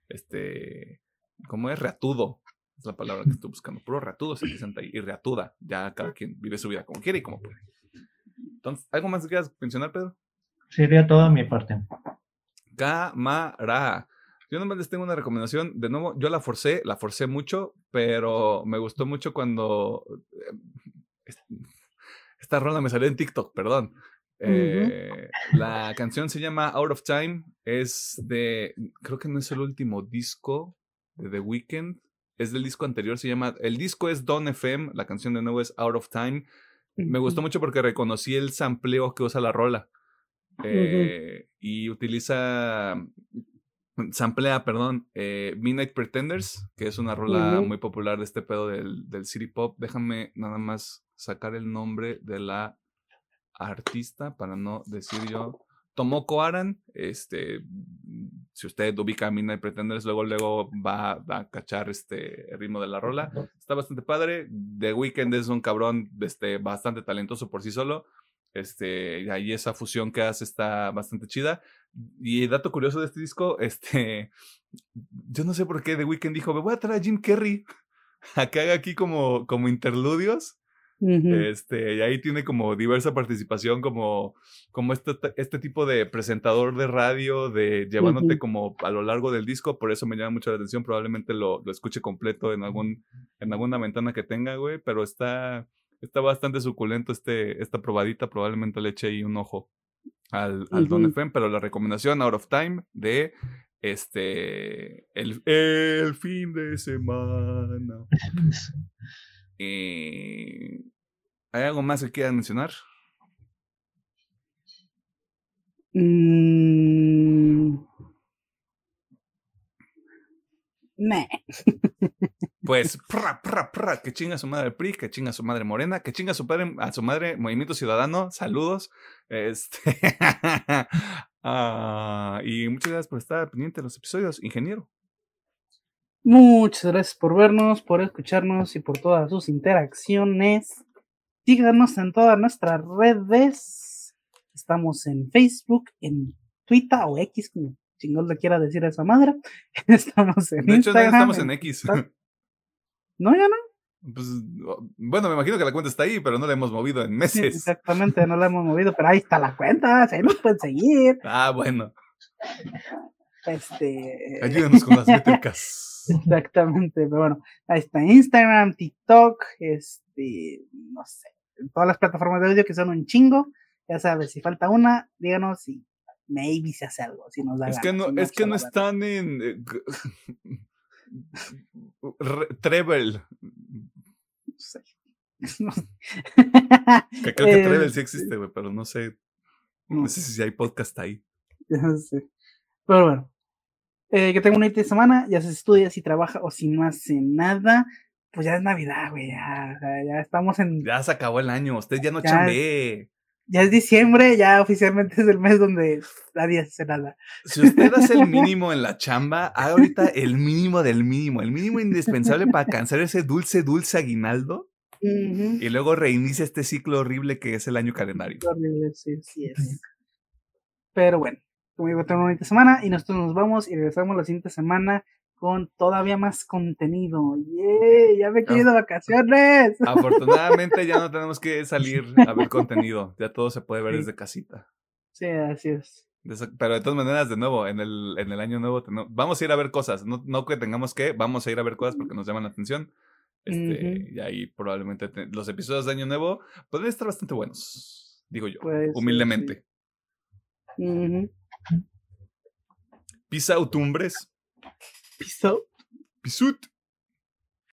Speaker 1: este, ¿cómo es? Reatudo. Es la palabra que estoy buscando. Puro reatudo se presenta ahí. Y reatuda. Ya cada quien vive su vida como quiere y como puede. Entonces, ¿algo más que quieras mencionar, Pedro?
Speaker 3: Sería toda mi parte.
Speaker 1: Cámara. Yo nomás les tengo una recomendación. De nuevo, yo la forcé, la forcé mucho, pero me gustó mucho cuando. Eh, esta rola me salió en TikTok, perdón. Eh, la canción se llama Out of Time. Es de. Creo que no es el último disco de The Weeknd. Es del disco anterior. Se llama. El disco es Don FM. La canción de nuevo es Out of Time. Me gustó mucho porque reconocí el sampleo que usa la rola. Eh, y utiliza, samplea, perdón, eh, Midnight Pretenders, que es una rola muy popular de este pedo del, del city pop. Déjame nada más sacar el nombre de la artista para no decir yo. Tomoko Aran, este, si usted ubica a Midnight Pretenders, luego, luego va, a cachar este el ritmo de la rola. Está bastante padre. The Weeknd es un cabrón este, bastante talentoso por sí solo. Este, ahí esa fusión que hace está bastante chida. Y dato curioso de este disco, este, yo no sé por qué The Weeknd dijo, me voy a traer a Jim Carrey a que haga aquí como, como interludios. Este, y ahí tiene como diversa participación, como, como este, este tipo de presentador de radio, de llevándote como a lo largo del disco, por eso me llama mucho la atención, probablemente lo, lo escuche completo en algún, en alguna ventana que tenga, güey, pero está, Está bastante suculento este, esta probadita. Probablemente le eche ahí un ojo al, al Don FM, pero la recomendación Out of Time de este el, el fin de semana. Eh, ¿Hay algo más que quieran mencionar?
Speaker 2: Mm.
Speaker 1: Pues, pra, pra, pra, que chinga su madre PRI, que chinga su madre Morena, que chinga su padre, a su madre Movimiento Ciudadano. Saludos. Este. Ah, y muchas gracias por estar pendiente de los episodios, ingeniero.
Speaker 2: Muchas gracias por vernos, por escucharnos y por todas sus interacciones. Síganos en todas nuestras redes. Estamos en Facebook, en Twitter o X, como chingón le quiera decir a esa madre. Estamos en
Speaker 1: de
Speaker 2: Instagram.
Speaker 1: hecho, estamos en X.
Speaker 2: No, ya no.
Speaker 1: Pues, bueno, me imagino que la cuenta está ahí, pero no la hemos movido en meses.
Speaker 2: exactamente, no la hemos movido, pero ahí está la cuenta, ahí nos pueden seguir.
Speaker 1: Ah, bueno.
Speaker 2: Este.
Speaker 1: Ayúdenos con las métricas.
Speaker 2: Exactamente, pero bueno, ahí está Instagram, TikTok, este, no sé, todas las plataformas de audio que son un chingo. Ya sabes, si falta una, díganos y maybe se hace algo. Si nos da
Speaker 1: es que no, es que no están en. Eh, Treble. que creo que Treble sí existe, güey, pero no sé. No sé si hay podcast ahí.
Speaker 2: Ya sé. Pero bueno. Eh, que tengo una de semana, ya se estudia, si trabaja o si no hace nada. Pues ya es Navidad, güey. Ya, ya, estamos en.
Speaker 1: Ya se acabó el año. Usted ya no chambee.
Speaker 2: Ya es diciembre, ya oficialmente es el mes donde nadie hace nada.
Speaker 1: Si usted hace el mínimo en la chamba, haga ahorita el mínimo del mínimo, el mínimo indispensable para alcanzar ese dulce, dulce aguinaldo. Y luego reinicia este ciclo horrible que es el año calendario.
Speaker 2: Horrible, sí, sí es. Pero bueno, como digo, tengo una bonita semana y nosotros nos vamos y regresamos la siguiente semana con todavía más contenido. ¡Yeah! ¡Ya me he querido vacaciones!
Speaker 1: Afortunadamente ya no tenemos que salir a ver contenido. Ya todo se puede ver desde casita.
Speaker 2: Sí, así es.
Speaker 1: Pero de todas maneras, de nuevo, en el, en el año nuevo vamos a ir a ver cosas. No, no, que tengamos que, vamos a ir a ver cosas porque nos llaman la atención. Este, Y ahí probablemente los episodios de Año Nuevo pueden estar bastante buenos, digo yo, humildemente. Pisa Utumbres.
Speaker 2: Peace
Speaker 1: out. Peace out.